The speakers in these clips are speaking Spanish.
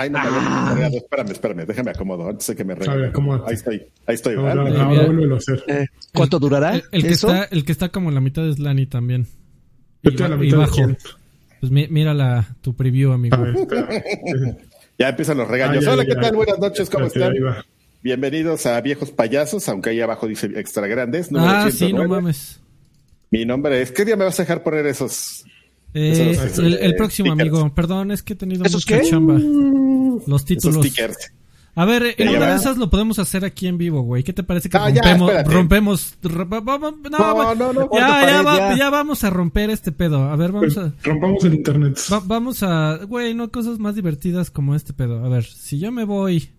Ay, no me había descargado. Espérame, espérame, déjame acomodo antes de que me acomódate. Ahí estoy, ahí estoy. Ahora, ¿verdad? ahora vuélvelo a hacer. Eh, ¿Cuánto durará? El, el que está, el que está como en la mitad es Lani también. Vete a la y mitad de bajo. Pues mi- mira la, tu preview, amigo. Ver, Ya empiezan los regaños. ah, ya, Hola, ya, ¿qué tal? ya. Buenas noches, ¿cómo están? Bienvenidos a Viejos Payasos, aunque ahí abajo dice extra grandes. ah, sí, no 109. mames. Mi nombre es. ¿Qué día me vas a dejar poner esos? Eh, el, el próximo, stickers. amigo. Perdón, es que he tenido ¿Esos mucha qué? chamba. Los Esos títulos. A ver, en una de esas lo podemos hacer aquí en vivo, güey. ¿Qué te parece que No, ya, rompemos? rompemos. no, No, no, no. Ya, Cuarta ya, pared, va- ya. ya vamos a romper este pedo. A ver, vamos Pues, a. rompamos el internet. va- vamos a. Güey, no cosas más divertidas como este pedo. A ver, si yo me voy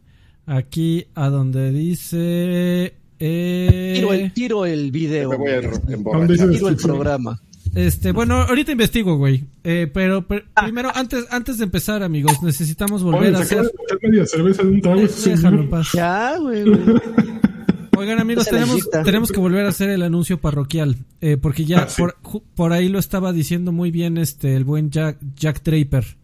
aquí a donde dice. Eh, Tiro el, tiro el video. Me voy a güey. ¿Dónde emborrachar. dice Tiro el programa. Este, bueno, ahorita investigo, güey. Eh, pero, pero primero, antes, antes de empezar, amigos, necesitamos volver Oye, a hacer. media cerveza de un trago. Déjalo paz. Ya, güey. güey. Oigan amigos, tenemos, tenemos que volver a hacer el anuncio parroquial, eh, porque ya Ah, sí. por, por ahí lo estaba diciendo muy bien este el buen Jack, Jack Draper.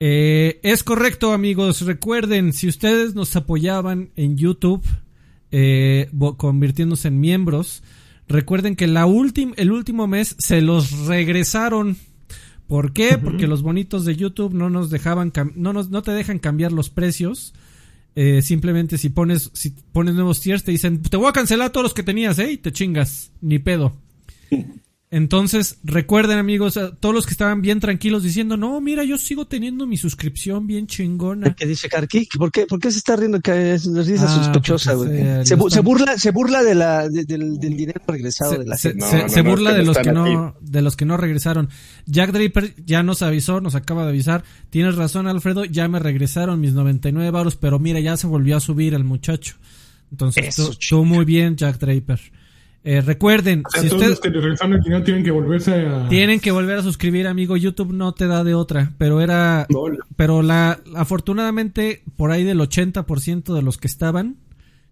Eh, es correcto amigos, recuerden, si ustedes nos apoyaban en YouTube, eh, convirtiéndose en miembros, recuerden que la el último mes se los regresaron. ¿Por qué? Porque los bonitos de YouTube no nos dejaban, no nos, no te dejan cambiar los precios. Eh, simplemente si pones, si pones nuevos tiers te dicen, te voy a cancelar todos los que tenías, ¿eh? Y te chingas, ni pedo. Entonces, recuerden amigos, a todos los que estaban bien tranquilos diciendo, no, mira, yo sigo teniendo mi suscripción bien chingona. ¿Qué dice Karki? ¿Por qué, ¿Por qué se está riendo? Que es una risa Ah, sospechosa, porque güey. se- Se, lo bu- se están- burla, se burla de la, de- del, del dinero regresado Se, de la se- gente. No, se- no, se no, burla de los que no de los que no regresaron. Jack Draper ya nos avisó, nos acaba de avisar. Tienes razón, Alfredo, ya me regresaron mis 99 varos, pero mira, ya se volvió a subir el muchacho. Entonces, Eso, tú, tú muy bien, Jack Draper. Eh, recuerden, O sea, si todos ustedes los que regresaron el dinero tienen que volverse a... tienen que volver a suscribir, amigo, YouTube no te da de otra, pero era No, pero la afortunadamente por ahí del 80% de los que estaban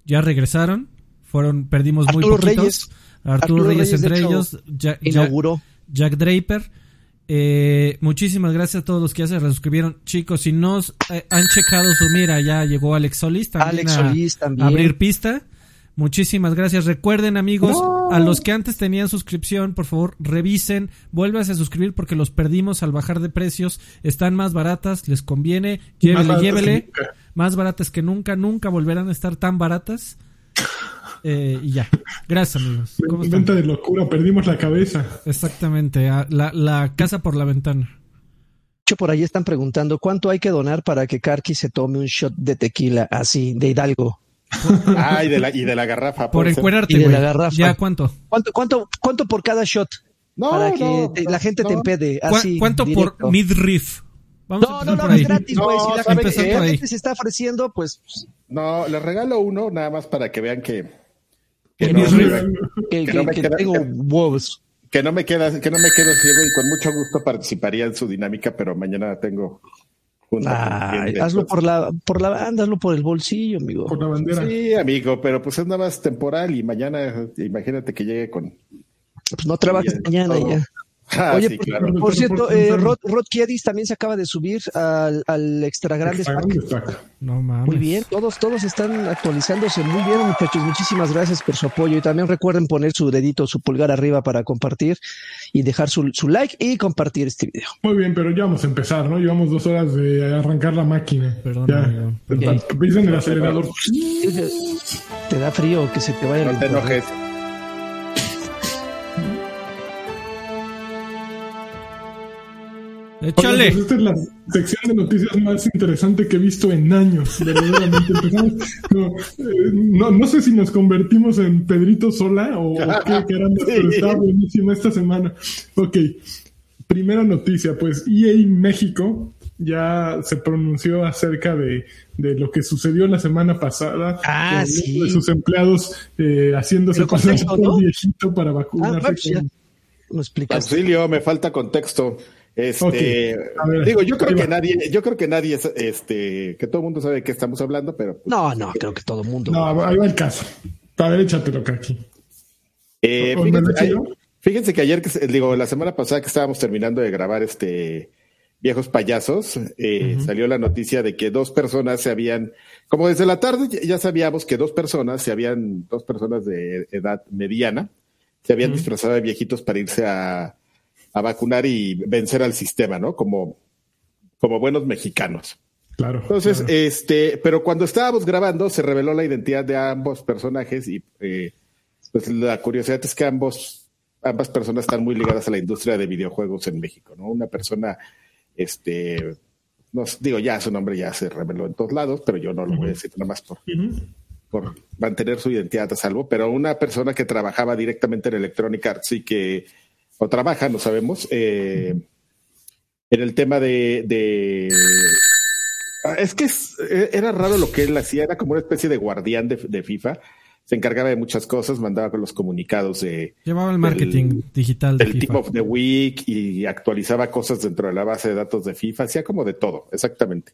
ya regresaron. Fueron perdimos muy Arturo poquitos. Reyes. Arturo, Arturo Reyes, entre hecho, ellos, Ja- Ja- Inauguró. Jack Draper. Eh, muchísimas gracias a todos los que ya se resuscribieron. Chicos, si no eh, han checado su mira, ya llegó Alex Solís también, Alex a, Solís también. a abrir pista. Muchísimas gracias. Recuerden, amigos, a los que antes tenían suscripción, por favor, revisen, vuélvanse a suscribir porque los perdimos al bajar de precios. Están más baratas, les conviene. Llévele, baratas llévele. Más baratas que nunca, nunca volverán a estar tan baratas. Eh, y ya. Gracias, amigos. ¿Cómo están? Venta de locura, perdimos la cabeza. Exactamente, a- la, la casa por la ventana. De hecho, por ahí están preguntando cuánto hay que donar para que Karki se tome un shot de tequila así, de Hidalgo. Ah, y de la, y de la garrafa. Por encuerarte, Y de güey. la garrafa. ¿Ya cuánto? ¿Cuánto, cuánto, cuánto por cada shot? No, para que no, te- la gente te empede. ¿Cu- Así, ¿Cuánto directo. por midriff? Vamos No, no, no, es gratis, güey. No, si la, ¿saben gente, si la se está ofreciendo, pues No, les regalo uno nada más para que vean que, que, Que no, que, Que que- no me que queda- tengo que- huevos. que no me queda, que no me quedo ciego y con mucho gusto participaría en su dinámica, pero mañana tengo hazlo por la, por la banda, hazlo por el bolsillo, amigo. Por la bandera. Sí, amigo, pero pues es nada más temporal y mañana imagínate que llegue con Pues no trabajes mañana todo. ya. Ah, Oye, sí, por, claro. por cierto, eh. Rod, Rod Kiedis también se acaba de subir al, al Extra Grandes Extra Pack. Grandes Pack. No mames. Muy bien, todos, todos están actualizándose muy bien, muchachos. Muchísimas gracias por su apoyo. Y también recuerden poner su dedito, su pulgar arriba para compartir y dejar su, su like y compartir este video. Muy bien, pero ya vamos a empezar, ¿no? Llevamos dos horas de arrancar la máquina. Perdón, ya. el acelerador. Te da frío que se te vaya No el te internet. enojes. Échale. Pues esta es la sección de noticias más interesante que he visto en años. Verdaderamente empezamos. No, eh, no, no sé si nos convertimos en Pedrito Sola o, o qué caramba, Sí. pero está buenísima esta semana. Ok, primera noticia, pues EA México ya se pronunció acerca de, de lo que sucedió la semana pasada. Ah, con sí. De sus empleados eh, haciéndose pasar por ¿no? viejito para Ah, vacunarse. ya. con- ¿Lo explicaste? Auxilio, me falta contexto. Este, ver, digo, yo creo que nadie, yo creo que nadie, es, este, que todo el mundo sabe de qué estamos hablando, pero pues, No, no, creo que todo el mundo. No, ahí va el caso. A ver, échatelo, Kaki. Eh, ¿O- o fíjense, yo? fíjense que ayer, que se- digo, la semana pasada que estábamos terminando de grabar este viejos payasos, eh, salió la noticia de que dos personas se habían, como desde la tarde ya sabíamos que dos personas se habían, dos personas de edad mediana, se habían disfrazado de viejitos para irse a, a vacunar y vencer al sistema, ¿no? Como, como buenos mexicanos. Claro. Entonces, este, pero cuando estábamos grabando se reveló la identidad de ambos personajes y eh, pues la curiosidad es que ambos, ambas personas están muy ligadas a la industria de videojuegos en México, ¿no? Una persona, este, no digo ya su nombre ya se reveló en todos lados, pero yo no lo voy a decir nada más por, por mantener su identidad a salvo, pero una persona que trabajaba directamente en Electronic Arts y que o trabaja, no sabemos, eh, en el tema de, de es que e, era raro lo que él hacía, era como una especie de guardián de, FIFA. Se encargaba de muchas cosas, mandaba con los comunicados de. Llevaba el marketing digital del Team of the Week y actualizaba cosas dentro de la base de datos de FIFA. Hacía como de todo, exactamente.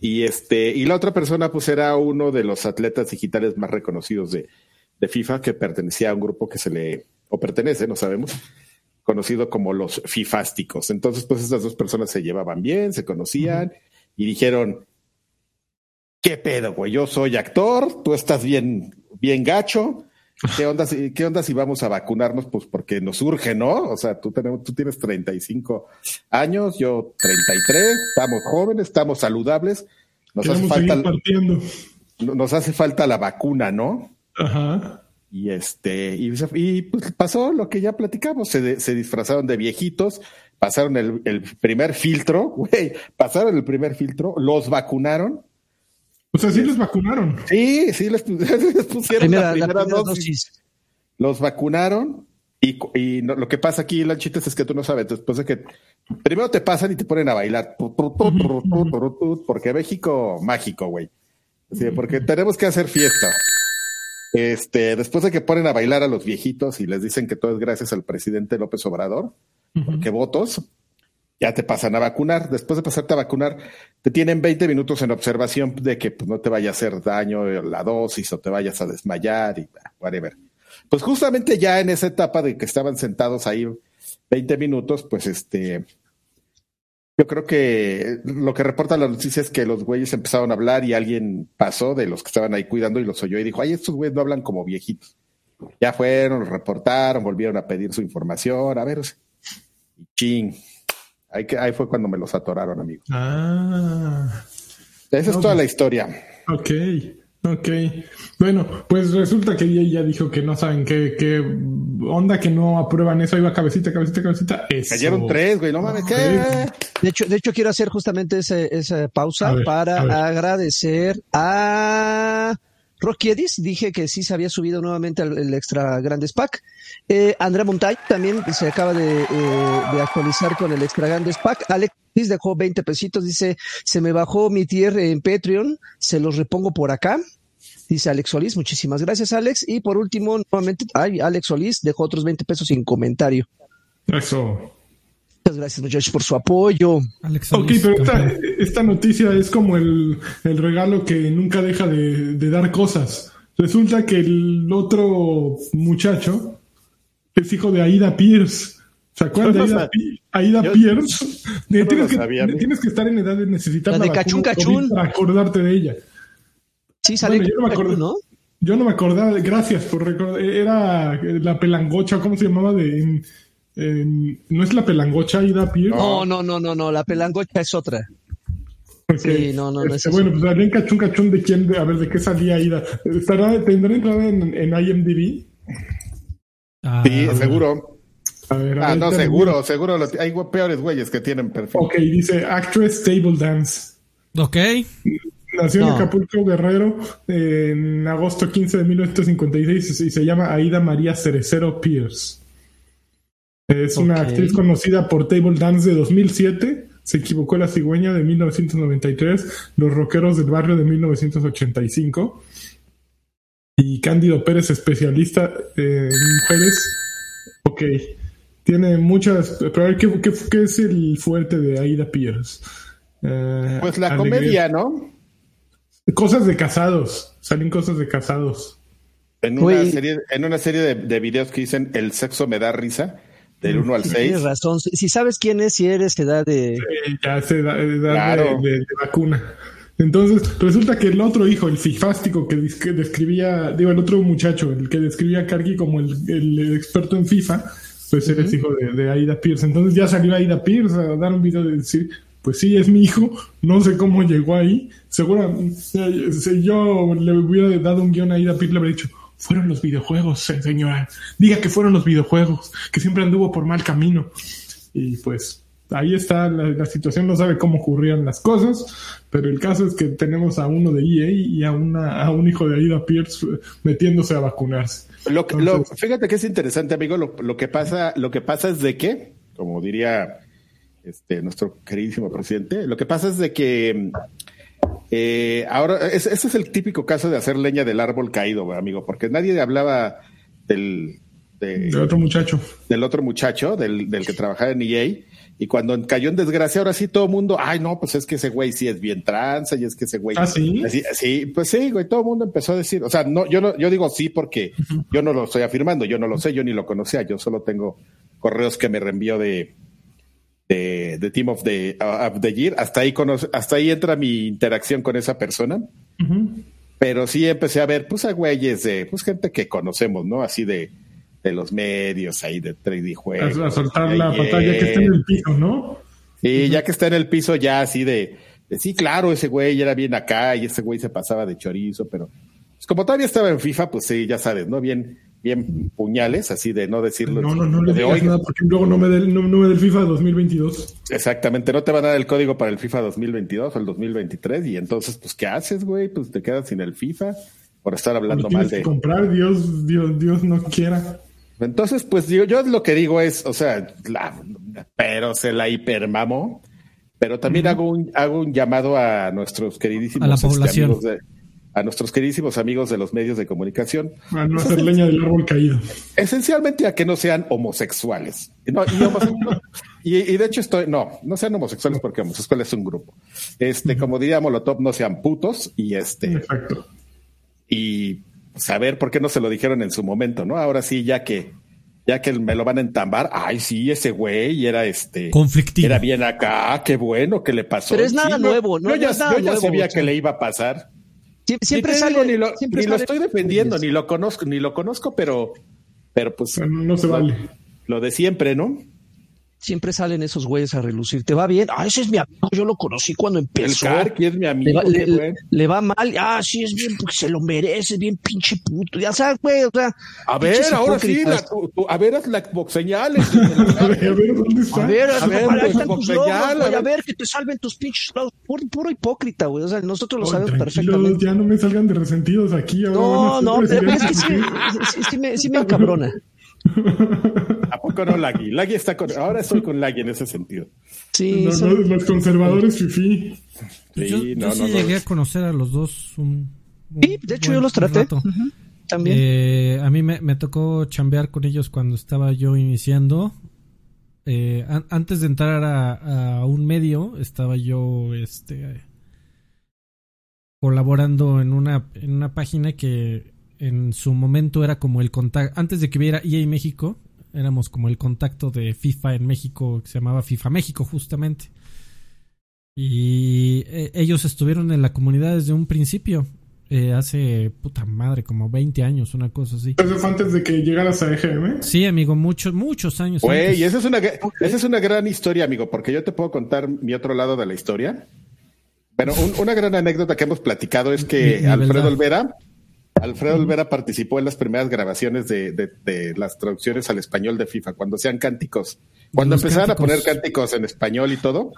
Y este, y la otra persona, pues era uno de los atletas digitales más reconocidos de, de FIFA, que pertenecía a un grupo que se le, o pertenece, no sabemos, conocido como los FIFásticos. Entonces, pues estas dos personas se llevaban bien, se conocían y dijeron, ¿qué pedo, güey? Yo soy actor, tú estás bien, bien gacho. ¿Qué onda, si, ¿Qué onda si vamos a vacunarnos? Pues porque nos urge, ¿no? O sea, tú, tenemos, tú tienes 35 años, yo 33, estamos jóvenes, estamos saludables. Nos hace, falta, nos hace falta la vacuna, ¿no? Ajá. Y este, y, pues pasó lo que ya platicamos, se, se disfrazaron de viejitos, pasaron el, primer filtro, güey, pasaron el primer filtro, los vacunaron. O sea, sí los vacunaron. Sí, sí les, pusieron la primera, dosis. Los vacunaron y, y lo que pasa aquí, Lanchitas, es que tú no sabes, después de que primero te pasan y te ponen a bailar, porque México mágico, güey. Sí, porque tenemos que hacer fiesta. Este, después de que ponen a bailar a los viejitos y les dicen que todo es gracias al presidente López Obrador, porque votos, ya te pasan a vacunar. Después de pasarte a vacunar, te tienen 20 minutos en observación de que pues, no te vaya a hacer daño la dosis o te vayas a desmayar y whatever. Pues justamente ya en esa etapa de que estaban sentados ahí 20 minutos, pues este, yo creo que lo que reporta la noticia es que los güeyes empezaron a hablar y alguien pasó de los que estaban ahí cuidando y los oyó y dijo, ay, estos güeyes no hablan como viejitos. Ya fueron, los reportaron, volvieron a pedir su información, a ver, ching. Ahí, que, ahí fue cuando me los atoraron, amigo. Ah. Esa es toda la historia. Ok, ok. Bueno, pues resulta que ella ya dijo que no saben qué, qué onda, que no aprueban eso. Ahí va cabecita, cabecita, cabecita. Cayeron tres, güey, no mames, ¿qué? De hecho, de hecho, quiero hacer justamente esa pausa para agradecer a Rocky Edis, dije que sí se había subido nuevamente el extra grandes pack. Eh, Andrea Montay también se acaba de, eh, actualizar con el extra grandes pack. Alex dejó 20 pesitos, dice, se me bajó mi tier en Patreon, se los repongo por acá. Dice Alex Solís, muchísimas gracias Alex. Y por último, nuevamente, ay, Alex Solís dejó otros 20 pesos sin comentario. Eso. Muchas gracias, muchachos, por su apoyo. ok, pero esta, noticia es como el, regalo que nunca deja de, dar cosas. Resulta que el otro muchacho es hijo de Aida Pierce. ¿Se acuerdan de Aida, Pierce? tienes, que, estar en edad de necesitar la, de cachun, cachun. para acordarte de ella. Sí, sale yo no me acordaba, Yo no me acordaba, gracias por recordar. Era la pelangocha, ¿cómo se llamaba? de ¿No es la pelangocha Ida Pierce? No, no, no, no, no, la pelangocha es otra. Sí, no, no, no este, Bueno, pues en cachún cachún de quién, a ver, de qué salía Ida. ¿Estará, ¿Tendrá entrada en, en IMDb? Ah, sí, seguro. A ver, ah, no, seguro, seguro. Hay peores güeyes que tienen perfil. Ok, dice Actress Table Dance. Ok. Nació en Acapulco Guerrero en agosto 15 de 1956 y se llama Aida María Cerecero Pierce. Es una actriz conocida por Table Dance de 2007, Se equivocó la cigüeña de 1993, Los Rockeros del Barrio de 1985 y Cándido Pérez, especialista en mujeres. Ok, tiene muchas... Pero a ver, ¿qué, qué, es el fuerte de Aida Pierce? Eh, pues la comedia, ¿no? Cosas de casados, salen cosas de casados. En una serie, en una serie de, de videos que dicen El sexo me da risa, del 1 al 6. Tienes razón. Si sabes quién es, si eres edad de. ya es edad, de, vacuna. Entonces, resulta que el otro hijo, el fifástico que, describía, digo, el otro muchacho, el que describía a Karki como el, experto en FIFA, pues eres hijo de, Aida Pierce. Entonces ya salió Aida Pierce a dar un video de decir, pues sí, es mi hijo, no sé cómo llegó ahí. Seguro, si yo le hubiera dado un guion a Aida Pierce, le habría dicho, fueron los videojuegos, señora. Diga que fueron los videojuegos, que siempre anduvo por mal camino. Y pues ahí está la, situación, no sabe cómo ocurrían las cosas, pero el caso es que tenemos a uno de EA y a, una, a un hijo de Aida Pierce metiéndose a vacunarse. Lo, fíjate que es interesante, amigo, lo, que pasa, lo que pasa es de que, como diría este, nuestro queridísimo presidente, lo que pasa es de que eh, ahora, ese es el típico caso de hacer leña del árbol caído, amigo, porque nadie hablaba del... del otro muchacho. Del otro muchacho, del, del que trabajaba en EA y cuando cayó en desgracia, ahora sí todo el mundo, ay, no, pues es que ese güey sí es bien tranza y es que ese güey. Ah, sí. sí, pues sí, güey, todo el mundo empezó a decir, o sea, no, yo no, yo digo sí porque yo no lo estoy afirmando, yo no lo sé, yo ni lo conocía, yo solo tengo correos que me reenvió de, de, Team of the, of the Year, hasta ahí conoce, hasta ahí entra mi interacción con esa persona. Pero sí empecé a ver, pues a güeyes de, pues gente que conocemos, ¿no? Así de, de los medios ahí de 3D juegos. A, soltar la pantalla que está en el piso, ¿no? Sí, ya que está en el piso ya así de, sí, claro, ese güey era bien acá y ese güey se pasaba de chorizo, pero pues, como todavía estaba en FIFA, pues sí, ya sabes, ¿no? Bien, bien puñales, así de no decirlo. No, no, no le digas nada porque luego no me dé no, no el FIFA 2022. Exactamente, no te van a dar el código para el FIFA 2022 o el 2023 y entonces, pues, ¿qué haces, güey? Pues te quedas sin el FIFA por estar hablando mal de... Que comprar, Dios, Dios, Dios no quiera. Entonces, pues yo, yo lo que digo es, o sea, pero se la hipermamo, pero también hago, un, hago un llamado a nuestros queridísimos a este, amigos de, a nuestros queridísimos amigos de los medios de comunicación. A no hacer leña del árbol caído. Esencialmente a que no sean homosexuales. y, y, de hecho estoy, no, no sean homosexuales porque homosexuales es un grupo. Este, como diría Molotov, no sean putos y este. Exacto. Y saber por qué no se lo dijeron en su momento, ¿no? Ahora sí, ya que ya que me lo van a entambar, ay, sí, ese güey era este. Conflictivo. Era bien acá, qué bueno que le pasó. Pero es nada nuevo, ¿no? Yo ya, sabía que le iba a pasar. Siempre sale. Ni lo, ni lo estoy defendiendo, ni lo conozco, ni lo conozco, pero, pero pues. no se vale. Lo de siempre, ¿no? Siempre salen esos güeyes a relucir. ¿Te va bien? Ah, ese es mi amigo, yo lo conocí cuando empezó. El Karki es mi amigo. Le va, mal. Ah, sí, es bien, porque se lo merece, es bien pinche puto. Ya sabes, güey, o sea. A ver, ahora sí, la, a ver, haz la señales. a ver, ¿dónde está? A ver, a ver, ahí están tus logos, a ver, que te salven tus pinches logos. Puro, hipócrita, güey. O sea, nosotros lo sabemos perfectamente. Ya no me salgan de resentidos aquí. no, no, pero es que sí, sí, me, sí me encabrona. ¿A poco no Lagui? Lagui está con. Ahora estoy con Lagui en ese sentido. Sí, los conservadores fifi. Sí, yo, no, sí llegué a conocer a los dos. Un, sí, de hecho yo los traté. También. Eh, a mí me, me, tocó chambear con ellos cuando estaba yo iniciando. Eh, antes de entrar a, a, un medio, estaba yo este, colaborando en una, en una página que en su momento era como el contacto, antes de que hubiera EA México, éramos como el contacto de FIFA en México, que se llamaba FIFA México justamente. Y eh, ellos estuvieron en la comunidad desde un principio, eh, hace puta madre, como 20 años, una cosa así. ¿Eso fue antes de que llegaras a EGM? Sí, amigo, muchos, muchos años. Güey, esa es, una, esa es una gran historia, amigo, porque yo te puedo contar mi otro lado de la historia. Bueno, una gran anécdota que hemos platicado es que Alfredo Olvera Alfredo Olvera participó en las primeras grabaciones de, las traducciones al español de FIFA, cuando sean cánticos. Cuando empezaron a poner cánticos en español y todo,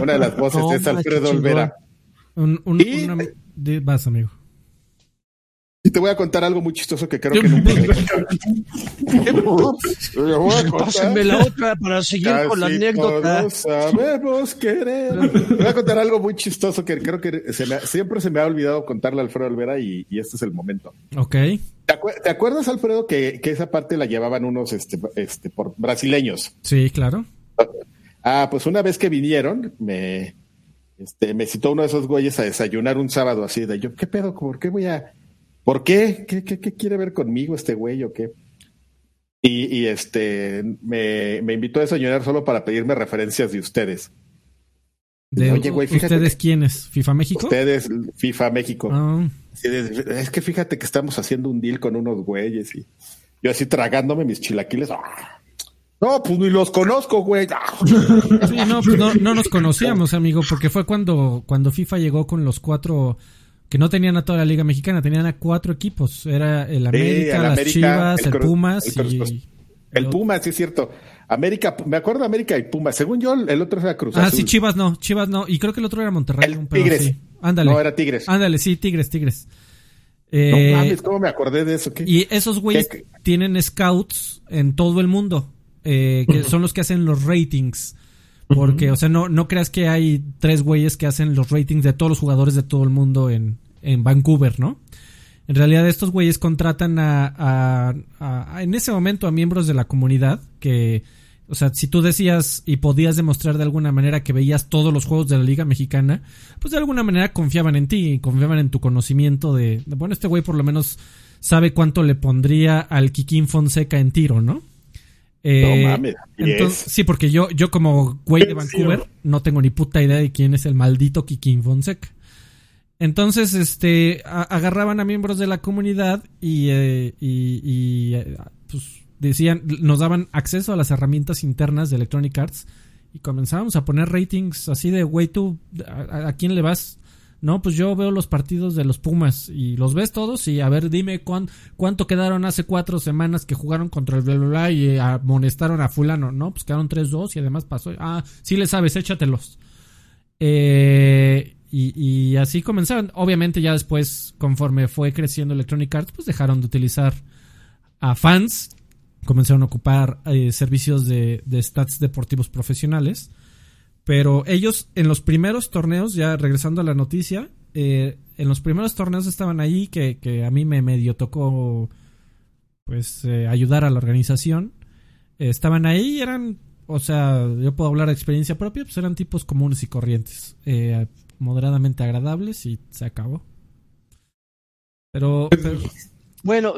una de las voces es Alfredo Olvera. Un, y, vas, amigo. Y te voy a contar algo muy chistoso que creo que nunca Pásenme la otra para seguir con la anécdota. sabemos querer. Te voy a contar algo muy chistoso que creo que siempre se me ha olvidado contarle a Alfredo Olvera y, este es el momento. Ok. ¿Te, acuerdas, Alfredo, que, esa parte la llevaban unos este, este, por brasileños? Sí, claro. Ah, pues una vez que vinieron, me, este, me citó uno de esos güeyes a desayunar un sábado así de yo, ¿qué pedo? ¿Por qué voy a ¿Por qué? ¿Qué, qué? quiere ver conmigo este güey o qué? Y, este me, me, invitó a desayunar solo para pedirme referencias de ustedes. De, Oye, güey, fíjate. ¿Ustedes quiénes? ¿FIFA México? Ustedes, FIFA México. Ah. Es que fíjate que estamos haciendo un deal con unos güeyes y yo así tragándome mis chilaquiles. ¡ah! No, pues ni los conozco, güey. Sí, no, pues no, no, nos conocíamos, amigo, porque fue cuando, cuando FIFA llegó con los cuatro que no tenían a toda la Liga Mexicana, tenían a cuatro equipos. Era el América, las Chivas, el, Pumas y... El Pumas, sí es cierto. América, me acuerdo de América y Pumas. Según yo, el otro era Cruz Ah, sí, Chivas no, Chivas no. Y creo que el otro era Monterrey. El Tigres. Ándale. No, era Tigres. Ándale, sí, Tigres, Tigres. Eh, no mames, ¿cómo me acordé de eso? Y esos güeyes tienen scouts en todo el mundo, eh, que son los que hacen los ratings. Porque, o sea, no, no creas que hay tres güeyes que hacen los ratings de todos los jugadores de todo el mundo en, en Vancouver, ¿no? En realidad estos güeyes contratan a, a, en ese momento a miembros de la comunidad que, o sea, si tú decías y podías demostrar de alguna manera que veías todos los juegos de la Liga Mexicana, pues de alguna manera confiaban en ti, confiaban en tu conocimiento de, bueno, este güey por lo menos sabe cuánto le pondría al Kikín Fonseca en tiro, ¿no? Eh, no mames. Entonces, sí, porque yo, yo como güey de Vancouver no tengo ni puta idea de quién es el maldito Kikín Fonseca. Entonces, este, agarraban a miembros de la comunidad y, eh, y, eh, pues decían, nos daban acceso a las herramientas internas de Electronic Arts y comenzábamos a poner ratings así de, güey, tú, ¿a, quién le vas? No, pues yo veo los partidos de los Pumas y los ves todos y a ver, dime cuánto quedaron hace cuatro semanas que jugaron contra el bla, y amonestaron a fulano. No, pues quedaron 3-2 y además pasó. Ah, sí le sabes, échatelos. Eh, y, así comenzaron. Obviamente ya después, conforme fue creciendo Electronic Arts, pues dejaron de utilizar a fans. Comenzaron a ocupar eh, servicios de, stats deportivos profesionales. Pero ellos en los primeros torneos, ya regresando a la noticia, eh, en los primeros torneos estaban ahí que, que a mí me medio tocó pues eh, ayudar a la organización. estaban ahí y eran, o sea, yo puedo hablar de experiencia propia, pues eran tipos comunes y corrientes moderadamente agradables y se acabó. Pero, bueno,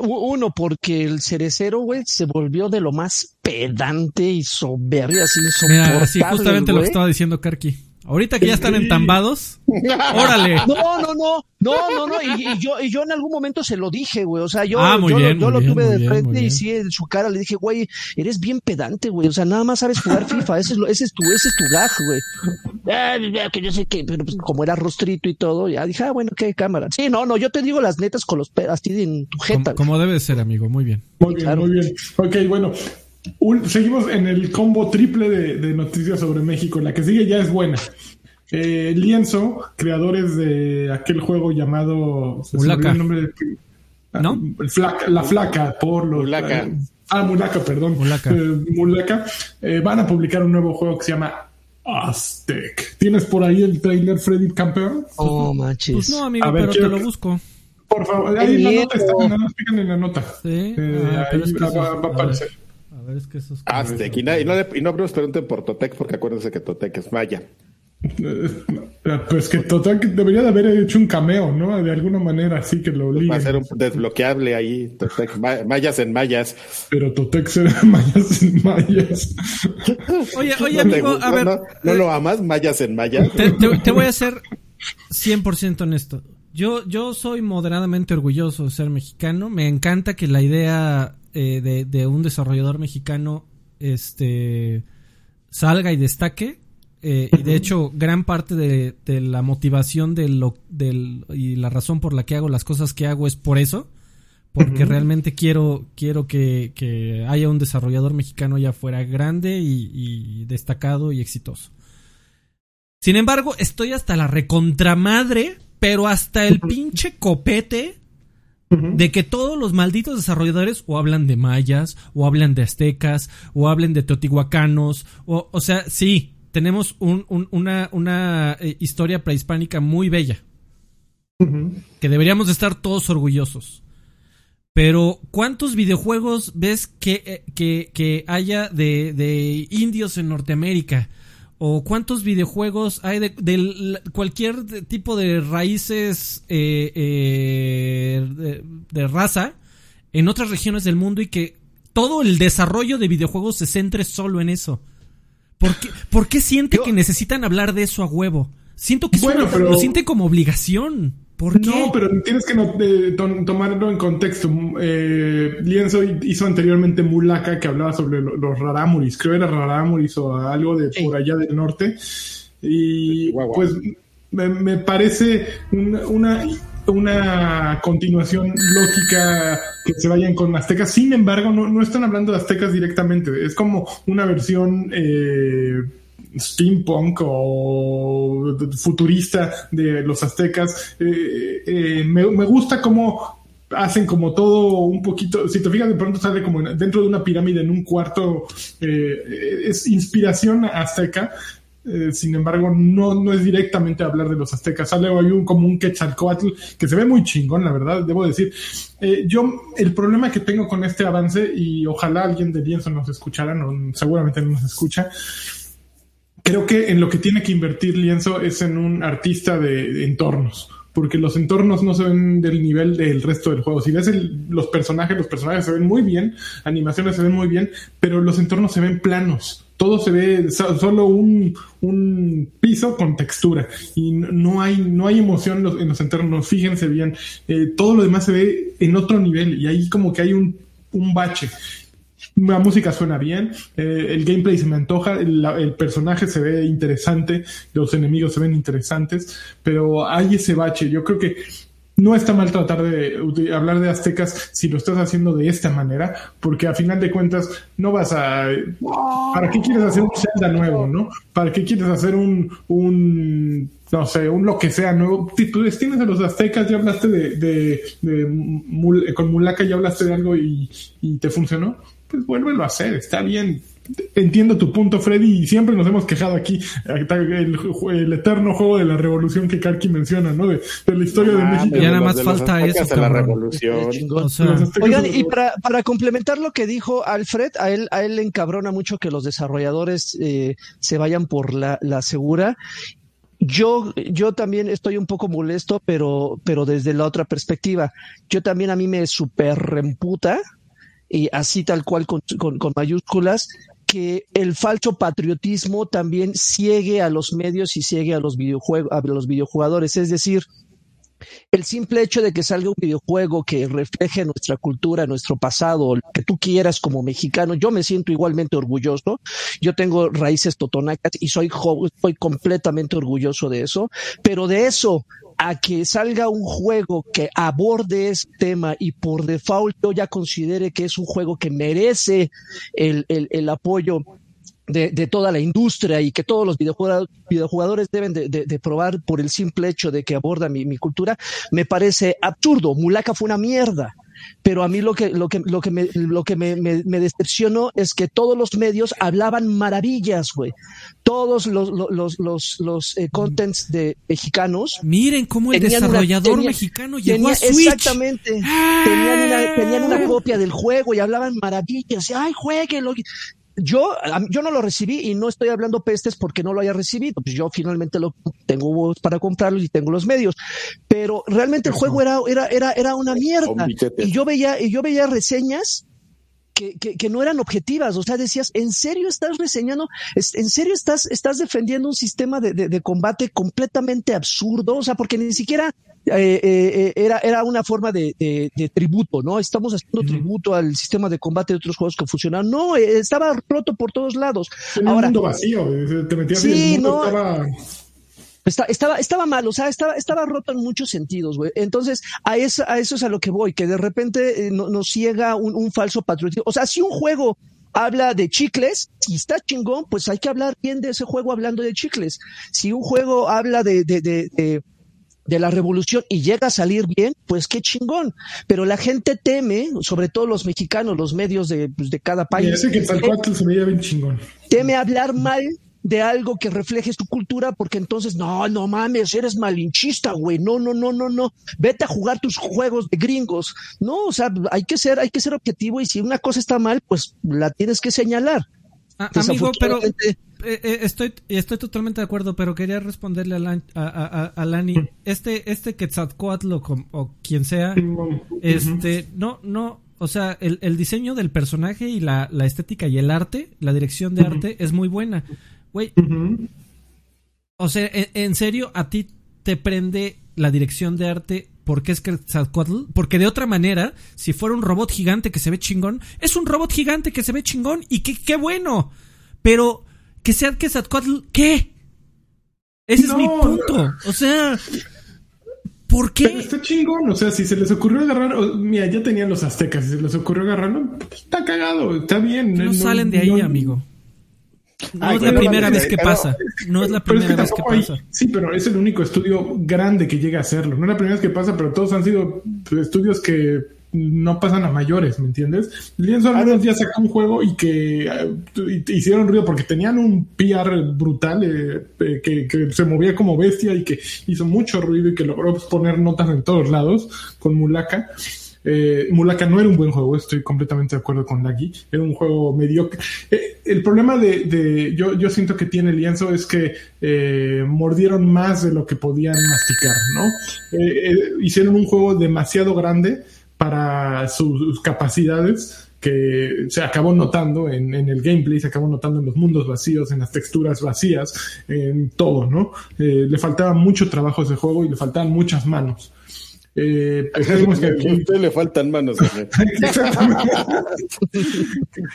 uno, porque el cerecero, güey, se volvió de lo más pedante y soberbio, así insoportable. sí, justamente lo que estaba diciendo Karki. Ahorita que ya están entambados, órale. No, no, no, no, no, no. Y, yo, y yo en algún momento se lo dije, güey. O sea, yo, ah, yo, yo lo tuve de frente y sí, en su cara le dije, güey, eres bien pedante, güey. O sea, nada más sabes jugar FIFA. Ese es, lo, ese es tu, ese es tu gag, güey. que yo sé que, pero pues, como era rostrito y todo, ya dije, ah, bueno, qué cámara. Sí, no, no, yo te digo las netas con los así en tu jeta. Como, como debe ser, amigo. Muy bien. Muy bien, muy bien. Ok, bueno. Seguimos en el combo triple de, noticias sobre México. La que sigue ya es buena. Eh, Lienzo, creadores de aquel juego llamado. Mulaka. Ah, ¿No? la flaca, por los. Ah, Mulaka, perdón. Mulaka. Eh, eh, van a publicar un nuevo juego que se llama Aztec. ¿Tienes por ahí el trailer Freddy Campeón? Oh, manches. Pues no, amigo, pero te lo busco. Por favor, ahí en la nota está, nada más pican en la nota. Sí. Ah, ahí va, a aparecer. A ver, es que eso es Aztec. Y no, y no, y no pregunten por Totec, porque acuérdense que Totec es maya. Pues que Total debería de haber hecho un cameo, ¿no? De alguna manera, así que lo obligue. Va a ser un desbloqueable ahí, Totec, mayas en mayas. Pero Totec será mayas en mayas. Oye, oye, amigo, a ver. ¿No, lo amas, mayas en mayas? Te, voy a ser 100% honesto. Yo, yo soy moderadamente orgulloso de ser mexicano. Me encanta que la idea eh, de, de un desarrollador mexicano este salga y destaque eh, y de hecho, gran parte de, la motivación de lo, del, y la razón por la que hago las cosas que hago es por eso. Porque realmente quiero, quiero que, haya un desarrollador mexicano allá afuera grande y, destacado y exitoso. Sin embargo, estoy hasta la recontramadre, pero hasta el pinche copete de que todos los malditos desarrolladores o hablan de mayas, o hablan de aztecas, o hablen de teotihuacanos, o, o sea, sí, tenemos una, una eh, historia prehispánica muy bella. Que deberíamos estar todos orgullosos. Pero, ¿cuántos videojuegos ves que, eh, que, que haya de, de, indios en Norteamérica? ¿O cuántos videojuegos hay de, cualquier tipo de raíces eh, de, de raza en otras regiones del mundo y que todo el desarrollo de videojuegos se centre solo en eso. ¿Por qué, ¿por qué siente que necesitan hablar de eso a huevo? Siento que bueno, lo siente como obligación. ¿Por qué? No, pero tienes que no, tomarlo en contexto. Eh, Lienzo hizo anteriormente Mulaka que hablaba sobre los Raramuris. Creo que era Raramuris o algo de por allá del norte. Y pues me, parece una, una, continuación lógica que se vayan con aztecas. Sin embargo, no, no están hablando de aztecas directamente. Es como una versión eh, steampunk o futurista de los aztecas. Eh, eh, me, me gusta cómo hacen como todo un poquito, si te fijas de pronto sale como dentro de una pirámide en un cuarto, es inspiración azteca, eh, sin embargo, no, no es directamente hablar de los aztecas. Sale hay un, como un Quetzalcoatl que se ve muy chingón, la verdad, debo decir. Eh, yo, el problema que tengo con este avance, y ojalá alguien de Lienzo nos escuchara, no, seguramente no nos escucha, creo que en lo que tiene que invertir Lienzo es en un artista de entornos porque los entornos no se ven del nivel del resto del juego. Si ves los personajes, los personajes se ven muy bien, animaciones se ven muy bien, pero los entornos se ven planos. Todo se ve solo un, un piso con textura y no hay, no hay emoción en los, entornos. Fíjense bien, eh, todo lo demás se ve en otro nivel y ahí como que hay un, un bache la música suena bien, eh, el gameplay se me antoja, el, personaje se ve interesante, los enemigos se ven interesantes, pero hay ese bache. Yo creo que no está mal tratar de, hablar de aztecas si lo estás haciendo de esta manera, porque a final de cuentas no vas a... ¿Para qué quieres hacer un Zelda nuevo, no? ¿Para qué quieres hacer un... un no sé, un lo que sea nuevo. Tú destinas a los aztecas, ya hablaste de, de, con Mulaka ya hablaste de algo y, y te funcionó pues vuélvelo a hacer, está bien. Entiendo tu punto, Freddy, y siempre nos hemos quejado aquí, el, eterno juego de la revolución que Karki menciona, ¿no? De, la historia de México. Ya nada más falta eso. la revolución. Oigan, y para, para, complementar lo que dijo Alfred, a él, a él le encabrona mucho que los desarrolladores eh, se vayan por la, la segura yo, yo también estoy un poco molesto, pero, pero desde la otra perspectiva. Yo también a mí me super remputa y así tal cual con, con, mayúsculas, que el falso patriotismo también ciegue a los medios y ciegue a los videojuegos, a los videojugadores. Es decir, el simple hecho de que salga un videojuego que refleje nuestra cultura, nuestro pasado, lo que tú quieras como mexicano, yo me siento igualmente orgulloso. Yo tengo raíces totonacas y soy, soy completamente orgulloso de eso, pero de eso a que salga un juego que aborde ese tema y por default yo ya considere que es un juego que merece el, el, apoyo de, de, toda la industria y que todos los videojugadores, deben de, de, probar por el simple hecho de que aborda mi, mi cultura, me parece absurdo. Mulaka fue una mierda pero a mí lo que, lo que, lo que, me, lo que me, me, decepcionó es que todos los medios hablaban maravillas, güey. Todos los, los, los, los eh, contents de mexicanos. Miren cómo el desarrollador mexicano llegó a Switch. Exactamente. Tenían, una, tenían una copia del juego y hablaban maravillas. Ay, jueguenlo yo, yo no lo recibí y no estoy hablando pestes porque no lo haya recibido. Pues yo finalmente lo tengo para comprarlo y tengo los medios. Pero realmente el juego era, era, era, era una mierda. Y yo veía, y yo veía reseñas que, que, que, no eran objetivas. O sea, decías, ¿en serio estás reseñando? ¿En serio estás, estás defendiendo un sistema de, de, de combate completamente absurdo? O sea, porque ni siquiera eh, eh, era, era una forma de, de, tributo, ¿no? Estamos haciendo tributo al sistema de combate de otros juegos que funcionaban. No, eh, estaba roto por todos lados. Ahora, un mundo vacío, te metías sí, en no, estaba... estaba, estaba mal, o sea, estaba, estaba roto en muchos sentidos, güey. Entonces, a eso, a eso es a lo que voy, que de repente nos ciega un, un falso patriotismo. O sea, si un juego habla de chicles, si está chingón, pues hay que hablar bien de ese juego hablando de chicles. Si un juego habla de, de, de, de la revolución y llega a salir bien, pues qué chingón. Pero la gente teme, sobre todo los mexicanos, los medios de, pues, de cada país. que tal se veía bien chingón. Teme hablar mal de algo que refleje su cultura, porque entonces, no, no mames, eres malinchista, güey, no, no, no, no, no, vete a jugar tus juegos de gringos, no, o sea, hay que ser, hay que ser objetivo y si una cosa está mal, pues la tienes que señalar. amigo, pero eh, eh, estoy, estoy totalmente de acuerdo, pero quería responderle a, Lani. Este, este Quetzalcoatl o, o quien sea, este, no, no, O sea, el, diseño del personaje y la, estética y el arte, la dirección de arte es muy buena. Güey. O sea, en, serio, a ti te prende la dirección de arte porque es que porque de otra manera, si fuera un robot gigante que se ve chingón, es un robot gigante que se ve chingón y que qué bueno. Pero que sea que ¿qué? Ese es mi punto. O sea, ¿por qué? está chingón, o sea, si se les ocurrió agarrar, mira, ya tenían los aztecas, si se les ocurrió agarrarlo, está cagado, está bien. No, salen de ahí, amigo. No es la primera vez que pasa. No es la primera vez que pasa. Sí, pero es el único estudio grande que llega a hacerlo. No es la primera vez que pasa, pero todos han sido estudios que no pasan a mayores, ¿me entiendes? Lienzo algunos días sacó un juego y que eh, hicieron ruido porque tenían un PR brutal eh, eh, que, se movía como bestia y que hizo mucho ruido y que logró poner notas en todos lados con Mulaka. Mulaka no era un buen juego, estoy completamente de acuerdo con Lagui. Era un juego mediocre. el problema de, yo, yo siento que tiene Lienzo es que mordieron más de lo que podían masticar, ¿no? hicieron un juego demasiado grande para sus, capacidades que se acabó notando en, el gameplay, se acabó notando en los mundos vacíos, en las texturas vacías, en todo, ¿no? Eh, le faltaba mucho trabajo a ese juego y le faltaban muchas manos. Eh, que a usted le faltan manos.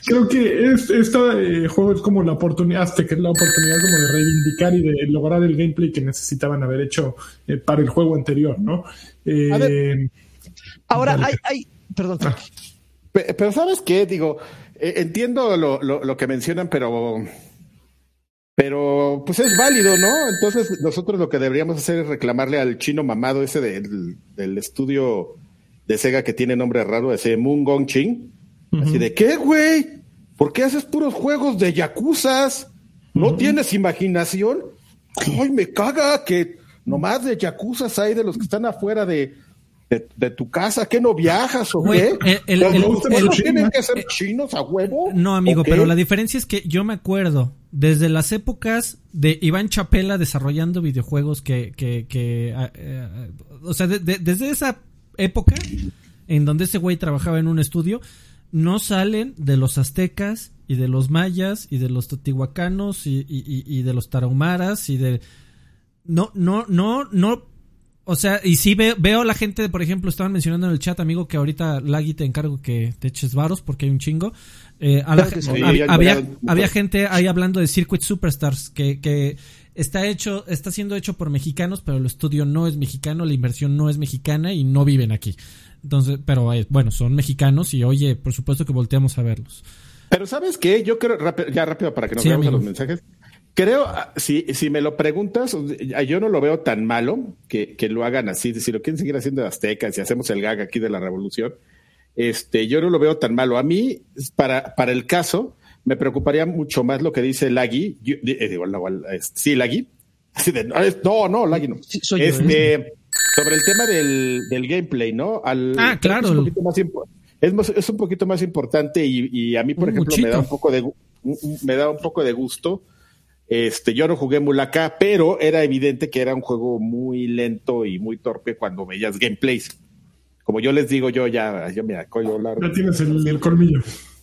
Creo que este juego es como la oportunidad, que es la oportunidad como de reivindicar y de lograr el gameplay que necesitaban haber hecho para el juego anterior, ¿no? Ahora hay, hay, perdón. Ah. Pero, ¿sabes qué? Digo, eh, entiendo lo, lo, que mencionan, pero, pero pues es válido, ¿no? Entonces nosotros lo que deberíamos hacer es reclamarle al chino mamado ese del, del estudio de Sega que tiene nombre raro, ese Moon Gong Ching. Así de, ¿qué, güey? ¿Por qué haces puros juegos de yakuzas? ¿No tienes imaginación? Ay, me caga que nomás de yakuzas hay de los que están afuera de, de, tu casa, ¿qué no viajas o qué? tienen que ser chinos a huevo? No, amigo, pero la diferencia es que yo me acuerdo desde las épocas de Iván Chapela desarrollando videojuegos que, que, que eh, eh, o sea, desde esa época en donde ese güey trabajaba en un estudio, no salen de los aztecas y de los mayas y de los totihuacanos y, y, y de los tarahumaras y de no, no, no, no o sea, y sí veo, veo la gente, por ejemplo, estaban mencionando en el chat, amigo, que ahorita Lagui te encargo que te eches varos porque hay un chingo. Eh, había, había, gente ahí hablando de Circuit Superstars que, que está hecho, está siendo hecho por mexicanos, pero el estudio no es mexicano, la inversión no es mexicana y no viven aquí. Entonces, pero eh, bueno, son mexicanos y oye, por supuesto que volteamos a verlos. Pero ¿sabes qué? Yo creo, ya rápido para que nos veamos a los mensajes. Creo, ah, si, si me lo preguntas, yo no lo veo tan malo que, que lo hagan así. Si lo quieren seguir haciendo de aztecas, si hacemos el gag aquí de la revolución, este, yo no lo veo tan malo. A mí, para, para el caso, me preocuparía mucho más lo que dice Lagui. Eh, digo, este, sí, Lagui. no, no, Lagui no. este, sobre el tema del, del gameplay, ¿no? Al, ah, claro. Es un poquito más, es, es un poquito más importante y, y a mí, por ejemplo, me da un poco de me da un poco de gusto este, yo no jugué Mulaka, pero era evidente que era un juego muy lento y muy torpe cuando veías gameplays. Como yo les digo, yo ya, yo mira, collo largo. Ya tienes el, colmillo.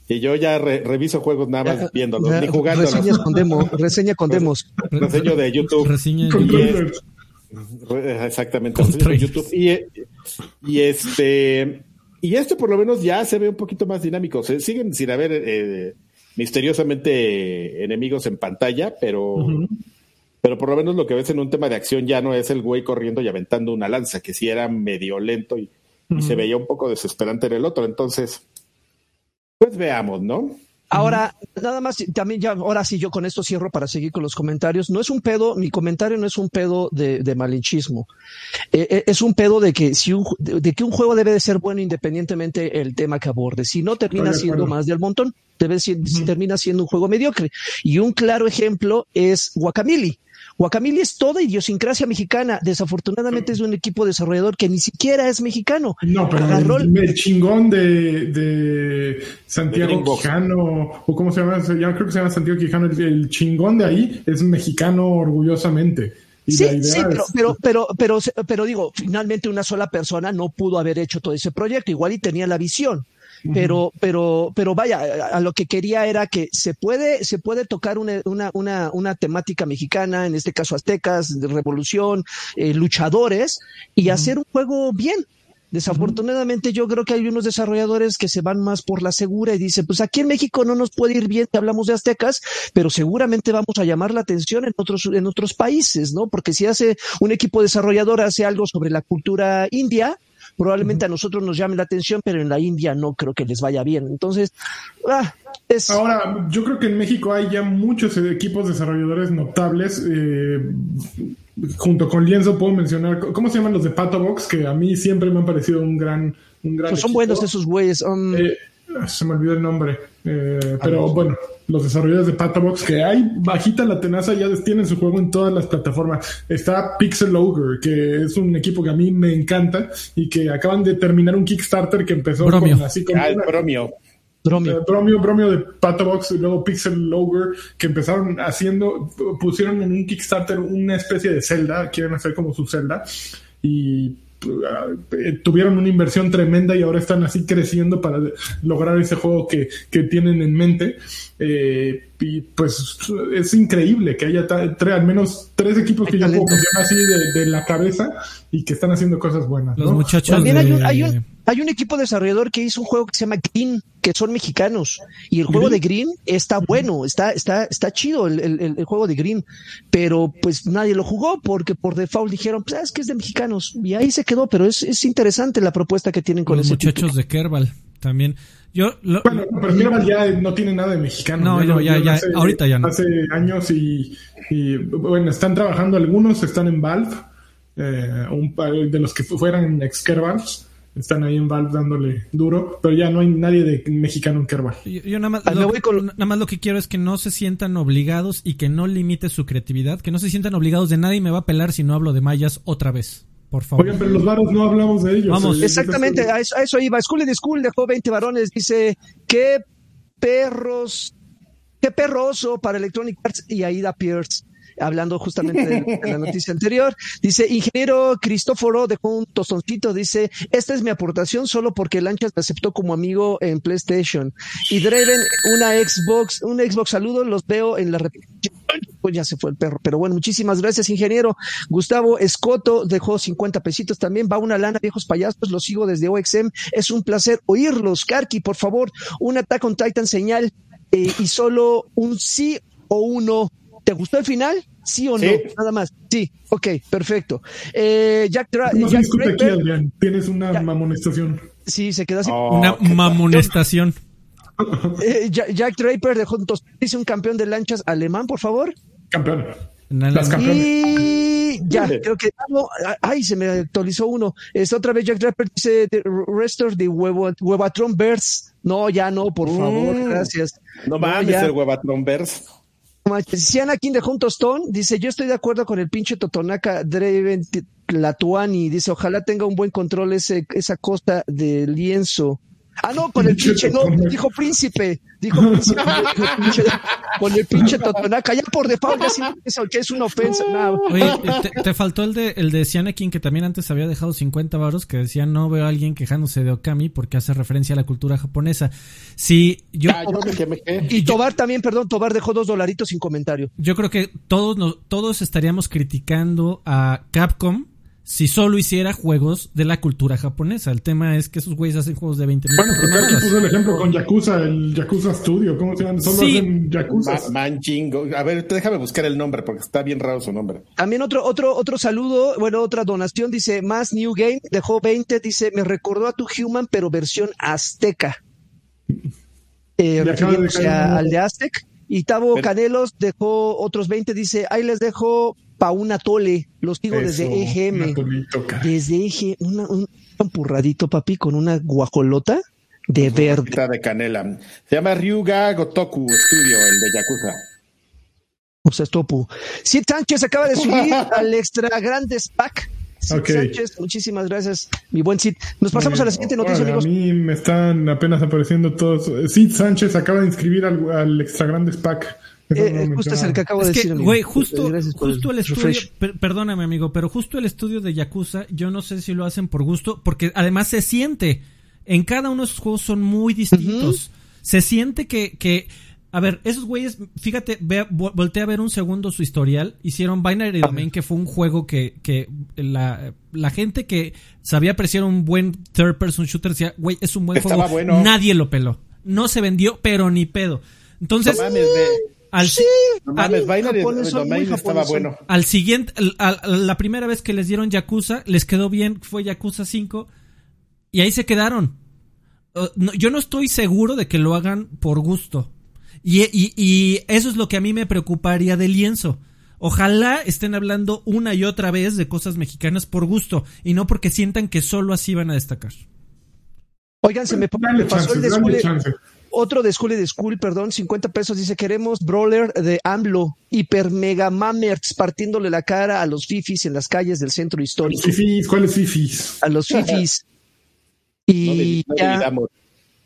Y yo ya reviso juegos nada más viéndolos, ni jugándolos. Reseñas con demo, reseña con demos. Reseño de YouTube. Reseña exactamente, reseño de YouTube. Y, este, y este por lo menos ya se ve un poquito más dinámico. Se, siguen sin haber eh, misteriosamente enemigos en pantalla, pero, pero por lo menos lo que ves en un tema de acción ya no es el güey corriendo y aventando una lanza, que sí era medio lento y, se veía un poco desesperante en el otro. Entonces, pues veamos, ¿no? Ahora, nada más, también ya, ahora sí, yo con esto cierro para seguir con los comentarios. No es un pedo, mi comentario no es un pedo de, de malinchismo. Eh, eh, es un pedo de que si un, de, que un juego debe de ser bueno independientemente el tema que aborde. Si no, termina siendo más del montón. Debe ser, termina siendo un juego mediocre. Y un claro ejemplo es Guacamili. Guacamili es toda idiosincrasia mexicana. Desafortunadamente es un equipo desarrollador que ni siquiera es mexicano. No, pero el, chingón de, Santiago Quijano, o cómo se llama, ya creo que se llama Santiago Quijano, el, chingón de ahí es mexicano orgullosamente. sí, sí, pero, pero, pero, pero, digo, finalmente una sola persona no pudo haber hecho todo ese proyecto, igual y tenía la visión. Pero, pero, pero vaya, a, lo que quería era que se puede, se puede tocar una, una, una, una temática mexicana, en este caso aztecas, de revolución, eh, luchadores, y hacer un juego bien. Desafortunadamente yo creo que hay unos desarrolladores que se van más por la segura y dicen, pues aquí en México no nos puede ir bien que hablamos de aztecas, pero seguramente vamos a llamar la atención en otros, en otros países, ¿no? Porque si hace un equipo desarrollador hace algo sobre la cultura india, probablemente a nosotros nos llame la atención, pero en la India no creo que les vaya bien. Entonces, ah, es... Ahora, yo creo que en México hay ya muchos equipos desarrolladores notables. Eh, junto con Lienzo puedo mencionar, ¿cómo se llaman los de Pato Box? Que a mí siempre me han parecido un gran... Un gran son buenos esos güeyes. Um, eh, se me olvidó el nombre. Eh, pero bueno, los desarrolladores de Patabox que hay bajita la tenaza ya tienen su juego en todas las plataformas. Está Pixel Ogre, que es un equipo que a mí me encanta y que acaban de terminar un Kickstarter que empezó con así como ah, bromio. Bromio. Eh, bromio, bromio de Patabox y luego Pixel Ogre que empezaron haciendo, pusieron en un Kickstarter una especie de Zelda, quieren hacer como su Zelda y tuvieron una inversión tremenda y ahora están así creciendo para lograr ese juego que, que tienen en mente. Eh, y pues es increíble que haya al menos tres equipos que ya puedo así de, la cabeza y que están haciendo cosas buenas. Los muchachos. También hay, un, hay, un, hay un equipo desarrollador que hizo un juego que se llama Green, que son mexicanos. Y el juego de Green está bueno, está, está, está chido el, el, juego de Green. Pero pues nadie lo jugó porque por default dijeron, pues es que es de mexicanos. Y ahí se quedó, pero es, es interesante la propuesta que tienen con los muchachos de Kerbal también. Yo bueno, pero Kerbal ya no tiene nada de mexicano. No, ya, ya, ahorita ya no. Hace años y, y, bueno, están trabajando algunos, están en Valve, eh, un, de los que fueran ex Kerbals están ahí en Valve dándole duro, pero ya no hay nadie de mexicano en Kerbal. Yo, nada, más, lo, nada más lo que quiero es que no se sientan obligados y que no limite su creatividad, que no se sientan obligados de nadie me va a pelar si no hablo de mayas otra vez. Por favor. Oigan, pero los varos no hablamos de ellos. Vamos. Exactamente, a eso, a eso iba. School in School dejó 20 varones. Dice, qué perros, qué perroso para Electronic Arts y Aida Pierce hablando justamente de, la noticia anterior. Dice, ingeniero Cristóforo dejó un tostoncito, dice, esta es mi aportación solo porque Lanchas me aceptó como amigo en PlayStation. Y Draven, una Xbox, un Xbox saludo, los veo en la repetición. Pues ya se fue el perro, pero bueno, muchísimas gracias, ingeniero. Gustavo Escoto dejó 50 pesitos también, va una lana, viejos payasos, los sigo desde OXM, es un placer oírlos. Karki, por favor, un ataque con Titan señal eh, y solo un sí o un ¿Te gustó el final? ¿Sí o no? Nada más. Sí, ok, perfecto. Eh, Jack, no Jack discute aquí, Adrián. Tienes una mamonestación. Sí, se quedó así. Oh, una mamonestación. Eh, Jack, Draper de Juntos dice un campeón de lanchas alemán, por favor. Campeón. Las y ya, creo que ay, se me actualizó uno. Es otra vez Jack Draper dice Restore de huevo, Huevatron Bears. No, ya no, por favor, mm. gracias. No mames, el Huevatron Bears. Si Anakin de un tostón, dice, yo estoy de acuerdo con el pinche Totonaca Draven Latuani, dice, ojalá tenga un buen control ese, esa costa de lienzo. Ah, no, con el pinche, no, dijo príncipe, dijo príncipe, con el pinche Totonaca, ya por default ya que es una ofensa. Oye, te, faltó el de, el de Sianakin, que también antes había dejado 50 varos, que decía, no veo a alguien quejándose de Okami porque hace referencia a la cultura japonesa. Sí, yo... Ah, y Tobar también, perdón, Tobar dejó dos dolaritos sin comentario. Yo creo que todos, todos estaríamos criticando a Capcom si solo hiciera juegos de la cultura japonesa. El tema es que esos güeyes hacen juegos de 20 Bueno, pero aquí puso el ejemplo con Yakuza, el Yakuza Studio. ¿Cómo se llama? Solo hacen Yakuza. Manchingo. A ver, déjame buscar el nombre porque está bien raro su nombre. También otro, otro, otro saludo, bueno, otra donación. Dice, más New Game, dejó 20. Dice, me recordó a tu Human, pero versión azteca. Eh, refiriéndose al de Aztec. Y Tavo Canelos dejó otros 20. Dice, ahí les dejo pa' un atole, los digo desde EGM. Desde EGM, un empurradito, papi, con una guajolota de verde. de canela. Se llama Ryuga Gotoku Studio, el de Yakuza. O sea, Topu. Sid Sánchez acaba de subir al extra grandes pack. Sid Sánchez, muchísimas gracias, mi buen Sid. Nos pasamos a la siguiente noticia, amigos. A mí me están apenas apareciendo todos. Sid Sánchez acaba de inscribir al, al extra grandes pack. Eh, justo es el que acabo de decir. Güey, justo, justo el, estudio, perdóname amigo, pero justo el estudio de Yakuza, yo no sé si lo hacen por gusto, porque además se siente En cada uno de esos juegos son muy distintos. Se siente que, que a ver, esos güeyes, fíjate, ve, volteé a ver un segundo su historial. Hicieron Binary Domain, que fue un juego que, que la, la, gente que sabía apreciar un buen third person shooter decía, güey, es un buen juego. Nadie lo peló. No se vendió, pero ni pedo. Entonces, al, sí, Binary Domain estaba bueno. Al siguiente, la primera vez que les dieron Yakuza, les quedó bien, fue Yakuza 5, y ahí se quedaron. Uh, yo no estoy seguro de que lo hagan por gusto. Y, eso es lo que a mí me preocuparía de lienzo. Ojalá estén hablando una y otra vez de cosas mexicanas por gusto y no porque sientan que solo así van a destacar. Oigan, se me, pasó el otro de School de School, perdón, 50 pesos. Dice, queremos Brawler de AMLO, hiper mega mamerts, partiéndole la cara a los fifis en las calles del centro histórico. ¿Fifis? ¿Cuáles fifis? A los fifis. y ya,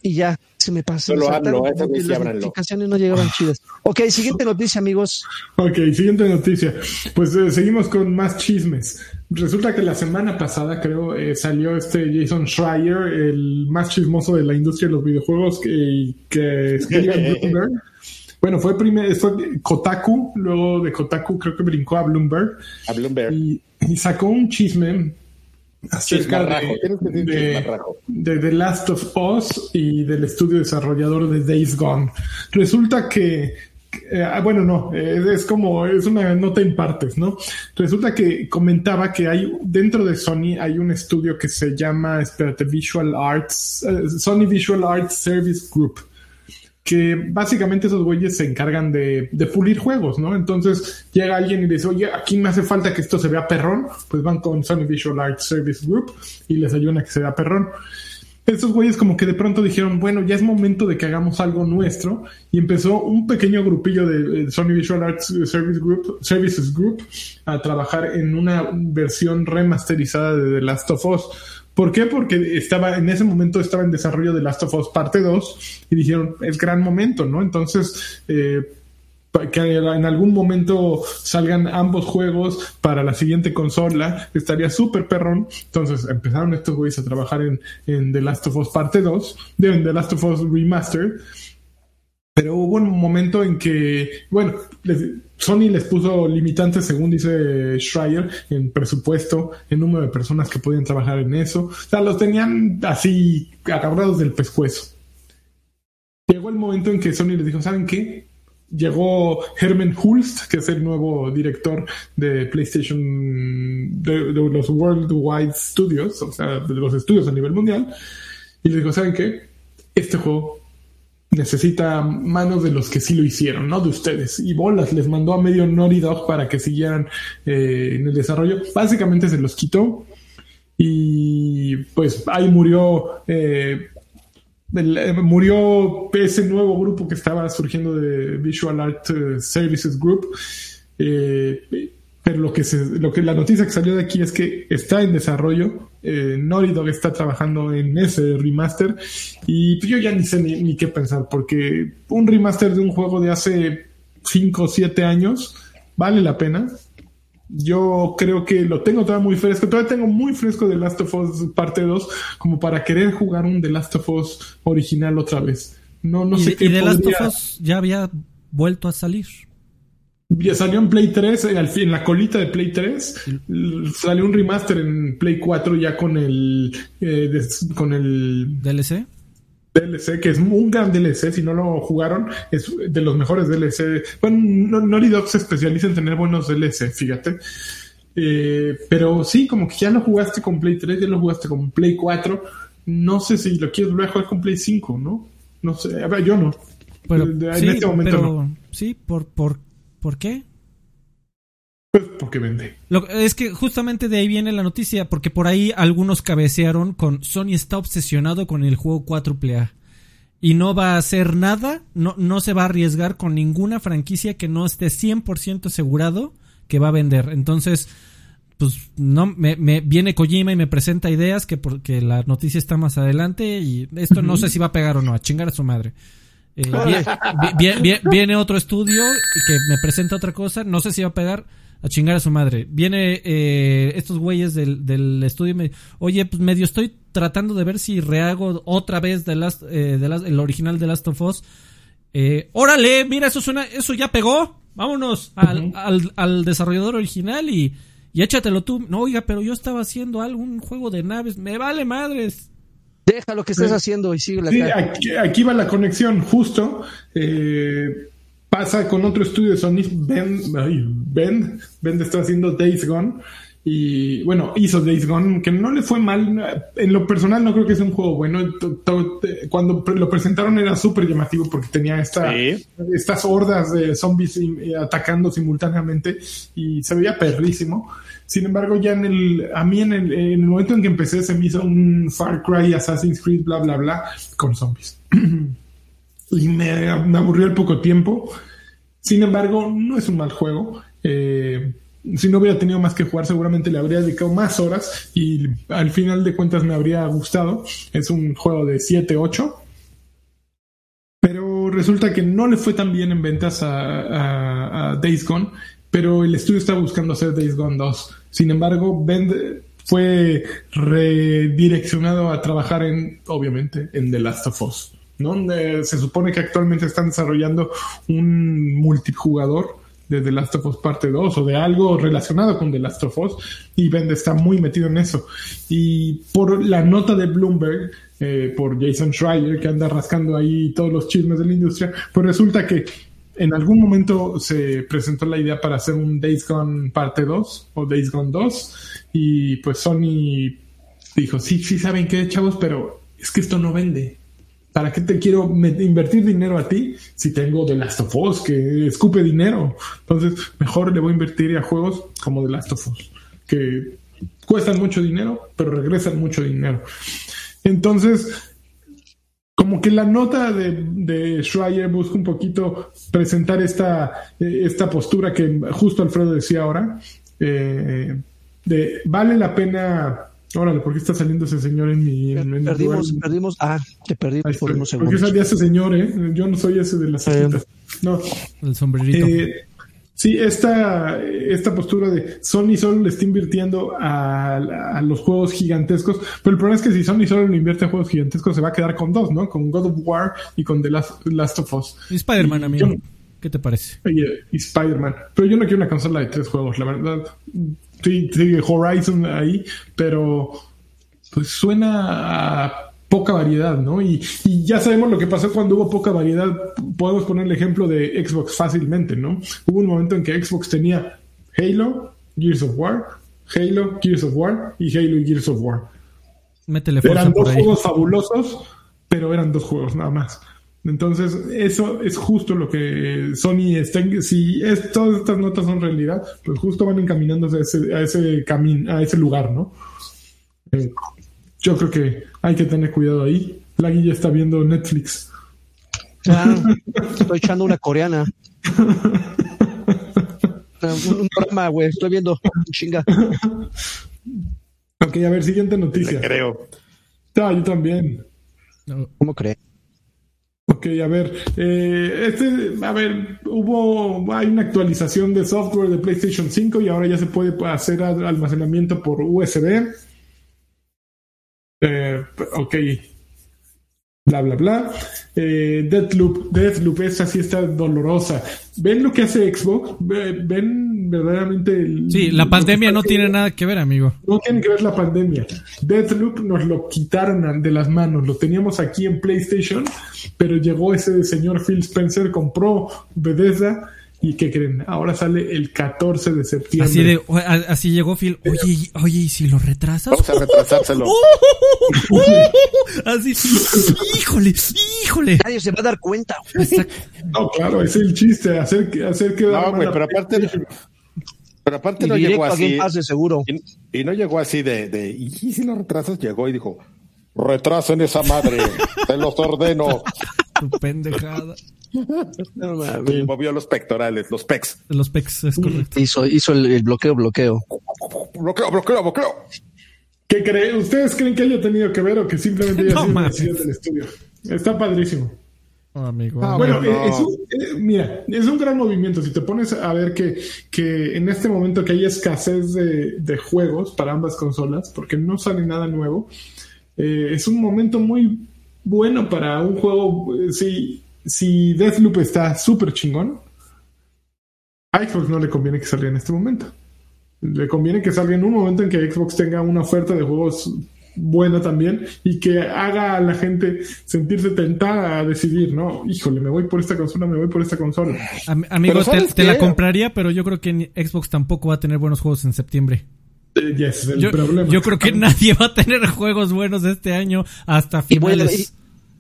y ya se me pasó. Solo hablo, las notificaciones no llegaban chidas. Ok, siguiente noticia, amigos. Ok, siguiente noticia. Pues eh, seguimos con más chismes. Resulta que la semana pasada, creo, eh, salió este Jason Schreier, el más chismoso de la industria de los videojuegos, que, que Bloomberg. Bueno, fue primero, fue Kotaku, luego de Kotaku creo que brincó a Bloomberg. A Bloomberg. y sacó un chisme acerca de, de, The Last of Us y del estudio desarrollador de Days Gone. Resulta que eh, ah, bueno, no, es, como, es una nota en partes, ¿no? Resulta que comentaba que hay, dentro de Sony hay un estudio que se llama, espérate, Visual Arts, eh, Sony Visual Arts Service Group que básicamente esos güeyes se encargan de, pulir juegos, ¿no? Entonces llega alguien y dice, oye, aquí me hace falta que esto se vea perrón, pues van con Sony Visual Arts Service Group y les ayudan a que se vea perrón. Estos güeyes como que de pronto dijeron, bueno, ya es momento de que hagamos algo nuestro y empezó un pequeño grupillo de Sony Visual Arts Service Group, Services Group a trabajar en una versión remasterizada de The Last of Us ¿Por qué? Porque estaba, en ese momento estaba en desarrollo de Last of Us parte 2 y dijeron, es gran momento, ¿no? Entonces, eh, que en algún momento salgan ambos juegos para la siguiente consola, estaría súper perrón. Entonces empezaron estos güeyes a trabajar en, en The Last of Us parte 2, de The Last of Us Remastered. Pero hubo un momento en que, bueno, Sony les puso limitantes, según dice Schreier, en presupuesto, en número de personas que podían trabajar en eso. O sea, los tenían así agarrados del pescuezo. Llegó el momento en que Sony les dijo, ¿saben qué? Llegó Herman Hulst, que es el nuevo director de PlayStation, de, de los Worldwide Studios, o sea, de los estudios a nivel mundial, y les dijo, ¿saben qué? Este juego necesita manos de los que sí lo hicieron, no de ustedes. Y bolas, les mandó a medio Naughty para que siguieran eh, en el desarrollo. Básicamente se los quitó y pues ahí murió. Eh, eh, murió ese nuevo grupo que estaba surgiendo de Visual Art Services Group. pero lo que, se, lo que la noticia que salió de aquí es que está en desarrollo eh, Naughty Dog está trabajando en ese remaster y pues, yo ya ni sé ni, qué pensar porque un remaster de un juego de hace 5 o 7 años vale la pena. Yo creo que lo tengo todavía muy fresco, todavía tengo muy fresco The Last of Us parte 2 como para querer jugar un The Last of Us original otra vez. No, no sé qué. Y The Last of Us ya había vuelto a salir. Ya salió en Play 3, eh, en la colita de Play 3. Salió un remaster en Play 4 ya con el. Eh, con el. DLC. DLC, que es un gran DLC. Si no lo jugaron, es de los mejores DLC. Bueno, Naughty Dog se especializa en tener buenos DLC, fíjate. Eh, pero sí, como que ya lo jugaste con Play 3, ya lo jugaste con Play 4. No sé si lo quieres volver a jugar con Play 5, ¿no? No sé, a ver, yo no. Pero, en sí, este momento no. Sí, por, por ¿Por qué? Porque vende. es que justamente de ahí viene la noticia, porque por ahí algunos cabecearon con Sony está obsesionado con el juego 4A. Y no va a hacer nada, no, no se va a arriesgar con ninguna franquicia que no esté 100% asegurado que va a vender. Entonces, pues no me, viene Kojima y me presenta ideas que porque la noticia está más adelante y esto no sé si va a pegar o no, a chingar a su madre. Eh, viene, otro estudio que me presenta otra cosa, no sé si va a pegar a chingar a su madre. Viene eh, estos güeyes del, estudio y me oye, pues medio estoy tratando de ver si rehago otra vez de Last, eh, de el original de Last of Us. Eh, órale, mira, eso suena, eso ya pegó. Vámonos al, al, desarrollador original y, y échatelo tú. No, oiga, pero yo estaba haciendo algún juego de naves. Me vale madres. Deja lo que estés haciendo y sigue la Sí, aquí, aquí, va la conexión, justo. Eh, pasa con otro estudio de Sony, Ben, Ben, Ben está haciendo Days Gone. Y bueno, hizo Days Gone, que no le fue mal. En lo personal, no creo que sea un juego bueno. Cuando lo presentaron era súper llamativo porque tenía esta, estas hordas de zombies eh, atacando simultáneamente y se veía perrísimo. Sin embargo, ya en el, a mí en el, en el momento en que empecé se me hizo un Far Cry, Assassin's Creed, bla, bla, bla, con zombies. y me, me aburrió el poco tiempo. Sin embargo, no es un mal juego. Eh, si no hubiera tenido más que jugar, seguramente le habría dedicado más horas y al final de cuentas me habría gustado. Es un juego de 7, 8. Pero resulta que no le fue tan bien en ventas a, Days Gone, pero el estudio está buscando hacer Days Gone 2. Sin embargo, Ben fue redireccionado a trabajar en, obviamente, en The Last of Us. ¿No? se supone que actualmente están desarrollando un multijugador de The Last of Us Parte 2 o de algo relacionado con The Last of Us y Ben está muy metido en eso. Y por la nota de Bloomberg, eh, por Jason Schreier, que anda rascando ahí todos los chismes de la industria, pues resulta que en algún momento se presentó la idea para hacer un Days Gone Parte 2 o Days Gone 2 y pues Sony dijo, sí, sí saben qué, chavos, pero es que esto no vende. ¿Para qué te quiero invertir dinero a ti si tengo The Last of Us que escupe dinero? Entonces, mejor le voy a invertir a juegos como The Last of Us, que cuestan mucho dinero, pero regresan mucho dinero. Entonces, como que la nota de, de Schreier busca un poquito presentar esta, esta postura que justo Alfredo decía ahora, eh, de vale la pena Órale, ¿por qué está saliendo ese señor en mi. perdimos, perdimos. Ah, te perdimos por unos segundos. ¿Por qué salía ese señor, eh? Yo no soy ese de las eh, No. El sombrerito. Eh, sí, esta, esta postura de Sony solo le está invirtiendo a, los juegos gigantescos. Pero el problema es que si Sony solo le invierte a juegos gigantescos, se va a quedar con dos, ¿no? Con God of War y con The Last, of Us. Y Spider-Man, amigo. ¿Qué te parece? y Spider-Man. Pero yo no quiero una consola de tres juegos, la verdad sí, sigue Horizon ahí, pero pues suena a poca variedad, ¿no? Y, ya sabemos lo que pasó cuando hubo poca variedad. Podemos poner el ejemplo de Xbox fácilmente, ¿no? Hubo un momento en que Xbox tenía Halo, Gears of War, Halo, Gears of War y Halo y Gears of War. Métele eran dos juegos fabulosos, pero eran dos juegos nada más. Entonces, eso es justo lo que Sony está. Si es, todas estas notas son realidad, pues justo van encaminándose a ese, a ese camino, a ese lugar, ¿no? Eh, yo creo que hay que tener cuidado ahí. La guilla está viendo Netflix. Ah, estoy echando una coreana. un, programa, güey. Estoy viendo. Chinga. Ok, a ver, siguiente noticia. creo. Ah, yo también. ¿Cómo crees? Ok, a ver, eh, este, a ver, hubo, hay una actualización de software de PlayStation 5 y ahora ya se puede hacer almacenamiento por USB. Eh, ok, bla, bla, bla. Eh, Deathloop, Deathloop, esa sí está dolorosa. ¿Ven lo que hace Xbox? ¿Ven verdaderamente Sí, la pandemia no tiene nada que ver, amigo. No tiene que ver la pandemia. Deathloop nos lo quitaron de las manos. Lo teníamos aquí en PlayStation, pero llegó ese señor Phil Spencer, compró Bethesda ¿Y qué creen? Ahora sale el 14 de septiembre. Así, de, así llegó Phil. Oye, oye, ¿y si lo retrasas? Vamos a retrasárselo. así, híjole, híjole. Nadie se va a dar cuenta. No, claro, es el chiste, hacer, hacer que... No, güey, pero aparte... Pero aparte no llegó así. seguro. Y, no llegó así de, de, ¿y si lo retrasas? Llegó y dijo, retrasen esa madre, te los ordeno. Tu pendejada. No, movió los pectorales, los pecs. Los pecs, es correcto. Hizo, hizo el, bloqueo, bloqueo. Bloqueo, bloqueo, bloqueo. ¿Qué creen? ¿Ustedes creen que haya tenido que ver o que simplemente haya no, sido del estudio? Está padrísimo. Amigo. Ah, bueno, es un, eh, mira, es un gran movimiento. Si te pones a ver que, que en este momento que hay escasez de, de juegos para ambas consolas, porque no sale nada nuevo, Eh, es un momento muy bueno para un juego. Eh, si, si Deathloop está súper chingón, a Xbox no le conviene que salga en este momento. Le conviene que salga en un momento en que Xbox tenga una oferta de juegos buena también y que haga a la gente sentirse tentada a decidir, ¿no? Híjole, me voy por esta consola, me voy por esta consola. amigos, te, la compraría, pero yo creo que Xbox tampoco va a tener buenos juegos en septiembre. Eh, yo, creo que nadie va a tener juegos buenos este año hasta finales.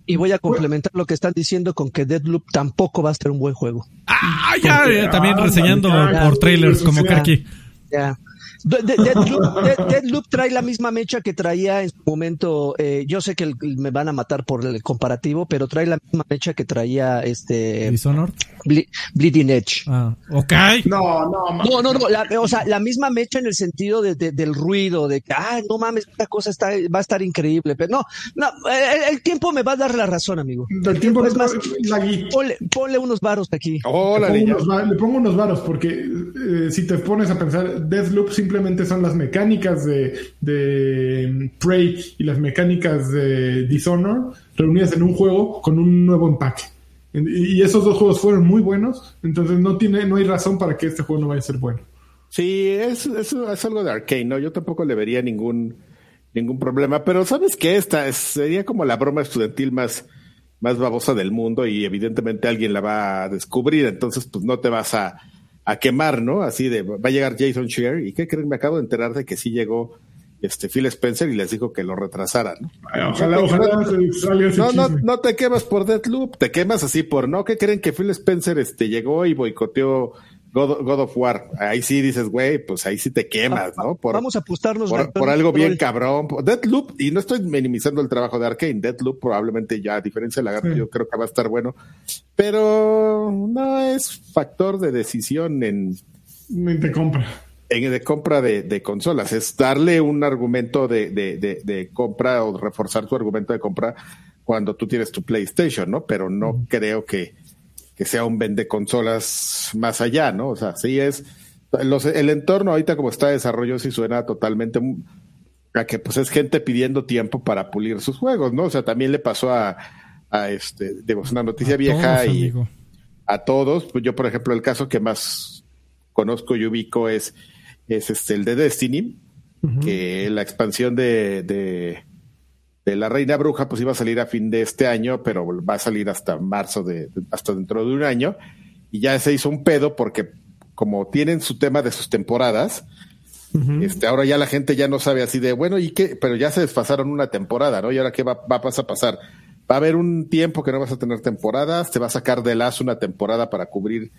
Y voy a complementar lo que están diciendo con que Deadloop tampoco va a ser un buen juego. Ah, ya, también reseñando por trailers como Karki. Ya. Deadloop, trae la misma mecha que traía en su momento. Eh, yo sé que me van a matar por el comparativo, pero trae la misma mecha que traía este. Dishonored. Bleeding Edge. Ah, ok. No, no, no, no, o sea, la misma mecha en el sentido de, del ruido, de que, ah, no mames, esta cosa está, va a estar increíble. Pero no, no, el, tiempo me va a dar la razón, amigo. El tiempo es más. ponle, unos varos aquí. le, pongo unos, varos, porque eh, si te pones a pensar, Deathloop simplemente son las mecánicas de, de Prey y las mecánicas de Dishonor reunidas en un juego con un nuevo empaque. Y esos dos juegos fueron muy buenos, entonces no tiene, no hay razón para que este juego no vaya a ser bueno. Sí, es, es, es algo de arcade, ¿no? Yo tampoco le vería ningún, ningún problema, pero ¿sabes qué? Esta sería como la broma estudiantil más, más babosa del mundo y evidentemente alguien la va a descubrir, entonces pues no te vas a, a quemar, ¿no? Así de, va a llegar Jason Shear y ¿qué creen? Me acabo de enterar de que sí llegó este Phil Spencer y les dijo que lo retrasaran, ¿no? ojalá, ojalá no, no, no, te quemas por Deathloop, te quemas así por, ¿no? ¿Qué creen que Phil Spencer este llegó y boicoteó God, of War. Ahí sí dices, güey, pues ahí sí te quemas, ¿no? Por, Vamos a apostarnos por, algo bien cabrón. Deathloop, y no estoy minimizando el trabajo de Arkane, Deathloop probablemente ya, a diferencia de Lagarto, yo creo que va a estar bueno, pero no es factor de decisión en... De compra. En de compra de, consolas, es darle un argumento de, de, compra o reforzar tu argumento de compra cuando tú tienes tu PlayStation, ¿no? Pero no creo que que sea un vende consolas más allá, ¿no? O sea, sí es el entorno ahorita como está de desarrollo sí suena totalmente a que pues es gente pidiendo tiempo para pulir sus juegos, ¿no? O sea, también le pasó a, a este, digo, es una noticia vieja y a todos, pues yo por ejemplo el caso que más conozco y ubico es, es este el de Destiny, que la expansión de, de la Reina Bruja pues iba a salir a fin de este año, pero va a salir hasta marzo de, hasta dentro de un año. Y ya se hizo un pedo porque como tienen su tema de sus temporadas, este, ahora ya la gente ya no sabe así de, bueno, ¿y qué? Pero ya se desfasaron una temporada, ¿no? Y ahora qué va, va a pasar? Va a haber un tiempo que no vas a tener temporadas, te va a sacar de lazo una temporada para cubrir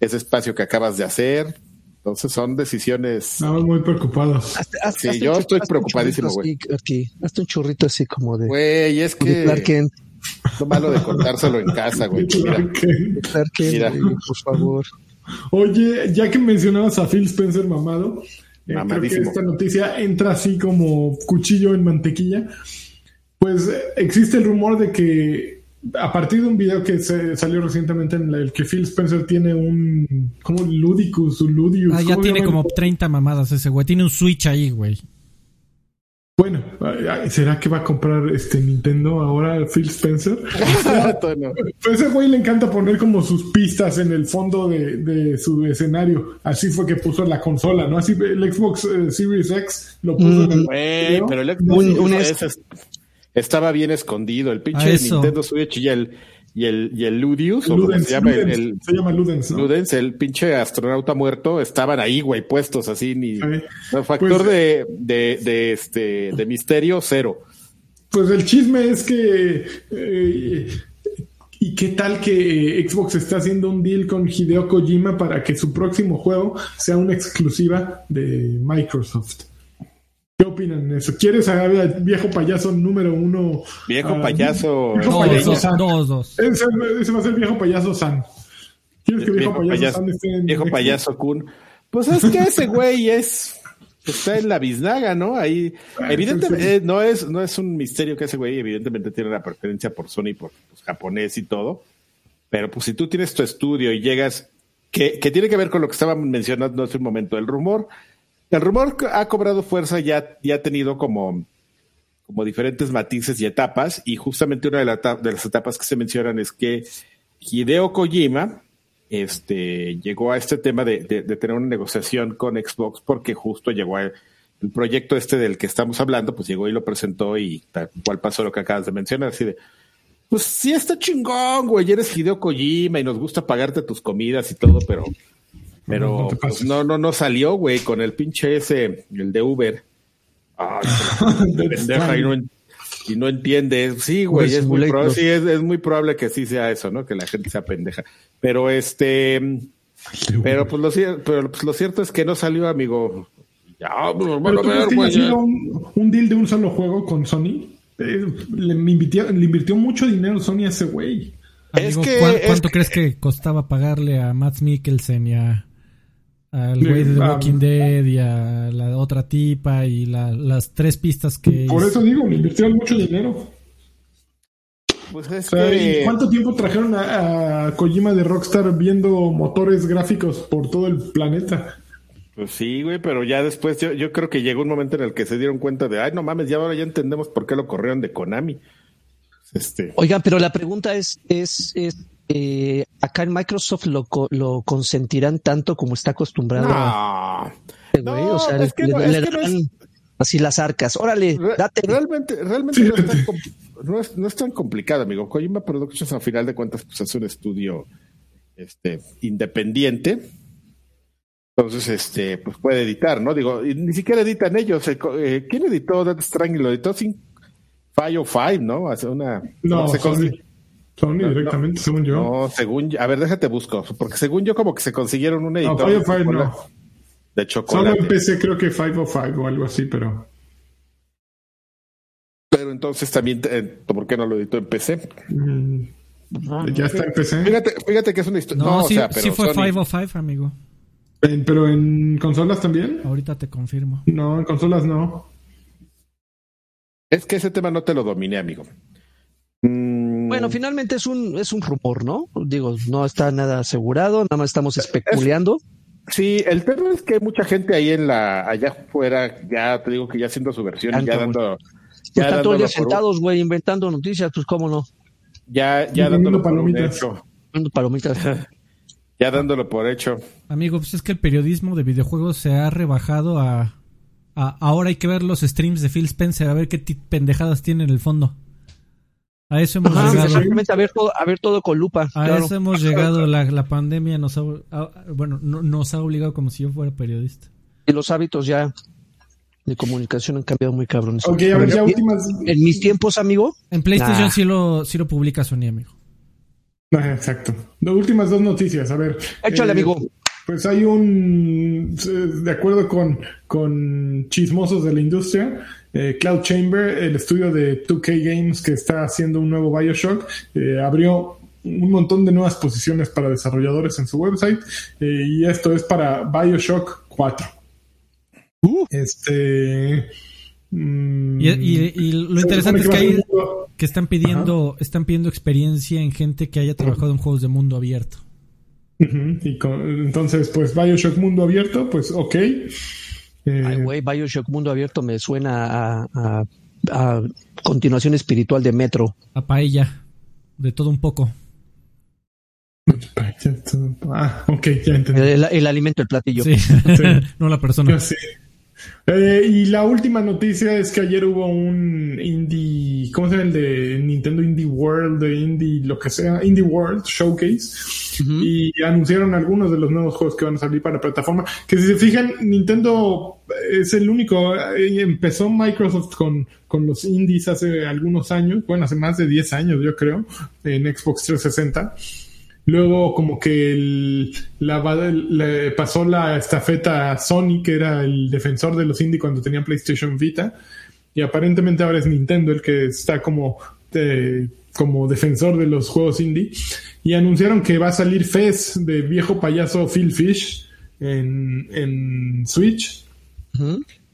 ese espacio que acabas de hacer, entonces son decisiones. Estamos muy preocupados. sí, yo estoy preocupadísimo, güey. Hasta un churrito así como de. Güey, es que. Lo malo de contárselo en casa, güey. Mira, por favor. Oye, ya que mencionabas a Phil Spencer mamado, eh, creo que esta noticia entra así como cuchillo en mantequilla. Pues eh, existe el rumor de que a partir de un video que se salió recientemente en el que Phil Spencer tiene un como Ludicus, un Ludius. Ah, ya tiene como 30 mamadas ese güey, tiene un Switch ahí, güey. Bueno, ¿será que va a comprar este Nintendo ahora Phil Spencer? pues ese güey le encanta poner como sus pistas en el fondo de, su escenario. Así fue que puso la consola, ¿no? Así el Xbox eh, Series X lo puso en el. Güey, pero el Xbox estaba bien escondido. El pinche Nintendo Switch y el, y el, y el Ludius, o como se llama el, se llama Ludens, Ludens, el pinche astronauta muerto, estaban ahí, güey, puestos así, ni factor pues, de, de, de, este, de misterio, cero. Pues el chisme es que eh, ¿Y qué tal que Xbox está haciendo un deal con Hideo Kojima para que su próximo juego sea una exclusiva de Microsoft? ¿Qué opinan de eso? ¿Quieres a viejo payaso número uno? Viejo payaso. Viejo payaso. Dos, dos. Ese, va a ser viejo payaso San. ¿Quieres que viejo, payaso, San esté en Viejo payaso Kun. Pues es que ese güey es. Está en la biznaga, ¿no? Ahí, ah, evidentemente, eh, no es, no es un misterio que ese güey, evidentemente, tiene la preferencia por Sony, por pues, japonés y todo. Pero pues si tú tienes tu estudio y llegas, que, que tiene que ver con lo que estaban mencionando hace un momento, el rumor el rumor ha cobrado fuerza ya, ya ha tenido como, como diferentes matices y etapas, y justamente una de, de las etapas que se mencionan es que Hideo Kojima este, llegó a este tema de, tener una negociación con Xbox porque justo llegó a, el proyecto este del que estamos hablando, pues llegó y lo presentó y tal cual pasó lo que acabas de mencionar, así de, pues sí está chingón, güey, eres Hideo Kojima y nos gusta pagarte tus comidas y todo, pero, pero no, pues, no, no, no salió, güey, con el pinche ese, el de Uber. Pendeja y no, y no entiende. Sí, güey, es muy, probable, sí, es, muy probable que sí sea eso, ¿no? Que la gente sea pendeja. Pero este, pero pues lo, pero pues lo cierto es que no salió, amigo. Ya, pues, bueno, a ver, güey. Un, un, deal de un solo juego con Sony. Eh, le, invirtió, le invirtió mucho dinero Sony a ese güey. Es que, ¿Cuánto, crees que costaba pagarle a Matt Mikkelsen y a al güey de The Walking Dead y a la otra tipa y las tres pistas que por eso digo le invirtieron mucho dinero pues es que... ¿Cuánto tiempo trajeron a, a, Kojima de Rockstar viendo motores gráficos por todo el planeta? Pues sí, güey, pero ya después yo, yo creo que llegó un momento en el que se dieron cuenta de, ay, no mames, ya ahora ya entendemos por qué lo corrieron de Konami. Este... Oigan, pero la pregunta es, es, es eh, acá en Microsoft lo, lo consentirán tanto como está acostumbrado. No, o sea, es que le, dan así las arcas. Órale, date. Realmente, realmente no, es tan, no, tan complicado, amigo. Kojima Productions, a final de cuentas, pues es un estudio este, independiente. Entonces, este, pues puede editar, ¿no? Digo, ni siquiera editan ellos. Eh, ¿Quién editó Death Stranding? Lo editó sin Five Five, ¿no? Hace una. No, se Sony directamente, según yo. No, según A ver, déjate busco. Porque según yo, como que se consiguieron un editor. No, Five no. De chocolate. Solo en PC creo que 505 o algo así, pero. Pero entonces también, eh, ¿por qué no lo editó en PC? Mm, ya está en PC. Fíjate, fíjate que es una historia. No, sí, o sea, pero sí fue 505, amigo. ¿Pero en consolas también? Ahorita te confirmo. No, en consolas no. Es que ese tema no te lo dominé, amigo. Bueno, finalmente es un, es un rumor, ¿no? Digo, no está nada asegurado, nada más estamos especulando. Sí, el tema es que hay mucha gente ahí en la, allá afuera, ya te digo que ya haciendo su versión, ya dando. Ya, están todos sentados, güey, inventando noticias, pues cómo no. Ya, ya dándolo por hecho. Palomitas. ya dándolo por hecho. Amigo, pues es que el periodismo de videojuegos se ha rebajado a, a ahora hay que ver los streams de Phil Spencer a ver qué pendejadas tiene en el fondo. A eso hemos llegado. Exactamente, a ver, todo, a ver todo con lupa. A eso hemos llegado. La, la pandemia nos ha, bueno, nos ha obligado como si yo fuera periodista. Y los hábitos ya de comunicación han cambiado muy cabrones. Ok, a ver, ya últimas. En mis tiempos, amigo. En PlayStation sí, lo, sí lo publica Sony, amigo. Ah, exacto. Las últimas dos noticias, a ver. Échale, eh, amigo. Pues hay un, de acuerdo con, con chismosos de la industria, eh, Cloud Chamber, el estudio de 2K Games que está haciendo un nuevo Bioshock, eh, abrió un montón de nuevas posiciones para desarrolladores en su website eh, y esto es para Bioshock 4. Uh. Este. Mm, y, lo interesante es que, que están pidiendo están pidiendo experiencia en gente que haya trabajado en juegos de mundo abierto. y entonces, pues Bioshock mundo abierto, pues ok. Eh, Ay, güey, Bioshock Mundo Abierto me suena a, a, continuación espiritual de Metro. A paella, de todo un poco. Ah, ok, ya entendí. El, alimento, el platillo. Sí. no la persona. Eh, y la última noticia es que ayer hubo un Indie, ¿cómo se llama el de Nintendo Indie World, de Indie, lo que sea, Indie World Showcase? Y anunciaron algunos de los nuevos juegos que van a salir para la plataforma. Que si se fijan, Nintendo es el único, eh, empezó Microsoft con, con los indies hace algunos años, bueno, hace más de 10 años yo creo, en Xbox 360 Luego como que le pasó la estafeta a Sony, que era el defensor de los indie cuando tenía PlayStation Vita. Y aparentemente ahora es Nintendo el que está como, como defensor de los juegos indie. Y anunciaron que va a salir Fez de viejo payaso Phil Fish en, en Switch.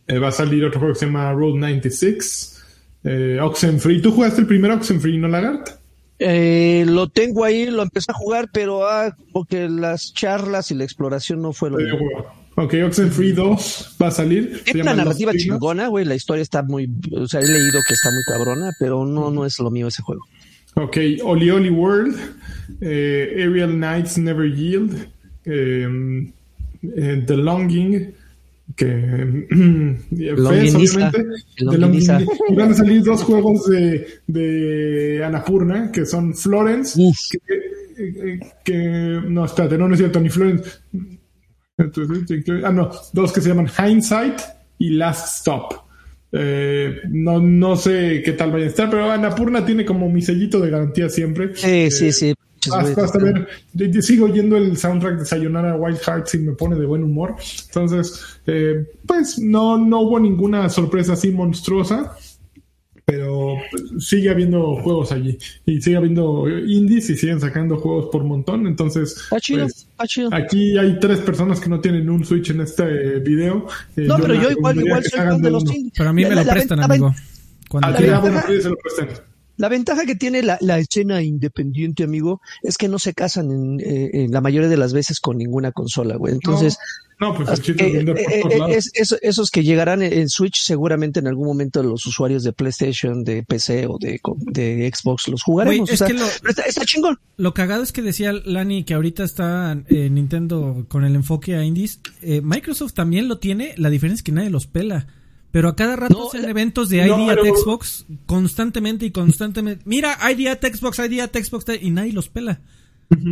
Eh, va a salir otro juego que se llama Road 96. Eh, Oxenfree. ¿Tú jugaste el primer Oxenfree, no Lagart? Eh, lo tengo ahí, lo empecé a jugar, pero ah, porque las charlas y la exploración no fue lo mismo. Ok, Oxenfree 2 va a salir. Es una narrativa chingona, güey. La historia está muy. O sea, he leído que está muy cabrona, pero no, no es lo mío ese juego. Ok, Oli Oli World, eh, Aerial Knights Never Yield, em, eh, The Longing, que obviamente, de van a salir dos juegos de, de Anapurna, que son Florence, que, que, no, espérate, no, no es cierto, ni Florence, ah, no, dos que se llaman Hindsight y Last Stop. Eh, no, no sé qué tal vaya a estar, pero Anapurna tiene como mi sellito de garantía siempre. Sí, sí, sí. Hasta, ver, sigo oyendo el soundtrack de Sayonara Wild Hearts y me pone de buen humor. Entonces, eh, pues no, no hubo ninguna sorpresa así monstruosa pero sigue habiendo juegos allí y sigue habiendo indies y siguen sacando juegos por montón. Entonces, pues, aquí hay tres personas que no tienen un Switch en este video. Eh, no, pero yo igual, igual soy fan de los indies. Pero a mí me lo prestan, amigo. Cuando ah, se lo prestan. La ventaja que tiene la, escena independiente, amigo, es que no se casan en, eh, la mayoría de las veces con ninguna consola, güey. Entonces, no, pues eh, eh, esos que llegarán en Switch, seguramente en algún momento los usuarios de PlayStation, de PC o de, de Xbox los jugaremos. es que lo, está, chingón. Lo cagado es que decía Lani que ahorita está Nintendo con el enfoque a indies. Microsoft también lo tiene, la diferencia es que nadie los pela. Pero a cada rato hacen eventos de ID at Xbox constantemente y constantemente. Mira, ID at Xbox, ID at Xbox, y nadie los pela.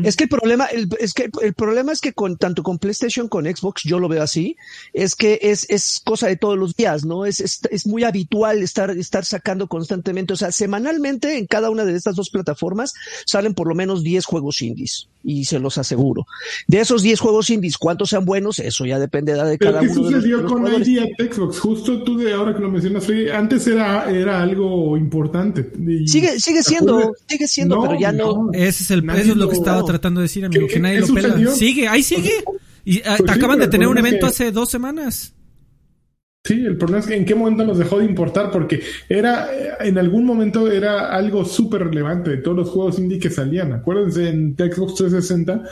Es que el problema, el, es que el problema es que con tanto con PlayStation, con Xbox, yo lo veo así, es que es, es cosa de todos los días, ¿no? Es, es, es, muy habitual estar, estar sacando constantemente. O sea, semanalmente en cada una de estas dos plataformas salen por lo menos 10 juegos indies. Y se los aseguro. De esos 10 juegos indies, ¿cuántos sean buenos? Eso ya depende de cada ¿Pero qué uno. sucedió con ID at Xbox? Justo tú de ahora que lo mencionas, antes era, era algo importante. sigue, sigue siendo, sigue siendo, pero ya no. Ese es el, eso es lo que estaba tratando de decir, amigo, que nadie lo pela. Sigue, ahí sigue. Y ah, pues acaban de tener un evento hace dos semanas. Sí, el problema es que en qué momento nos dejó de importar, porque era, en algún momento era algo súper relevante de todos los juegos indie que salían. Acuérdense, en Xbox 360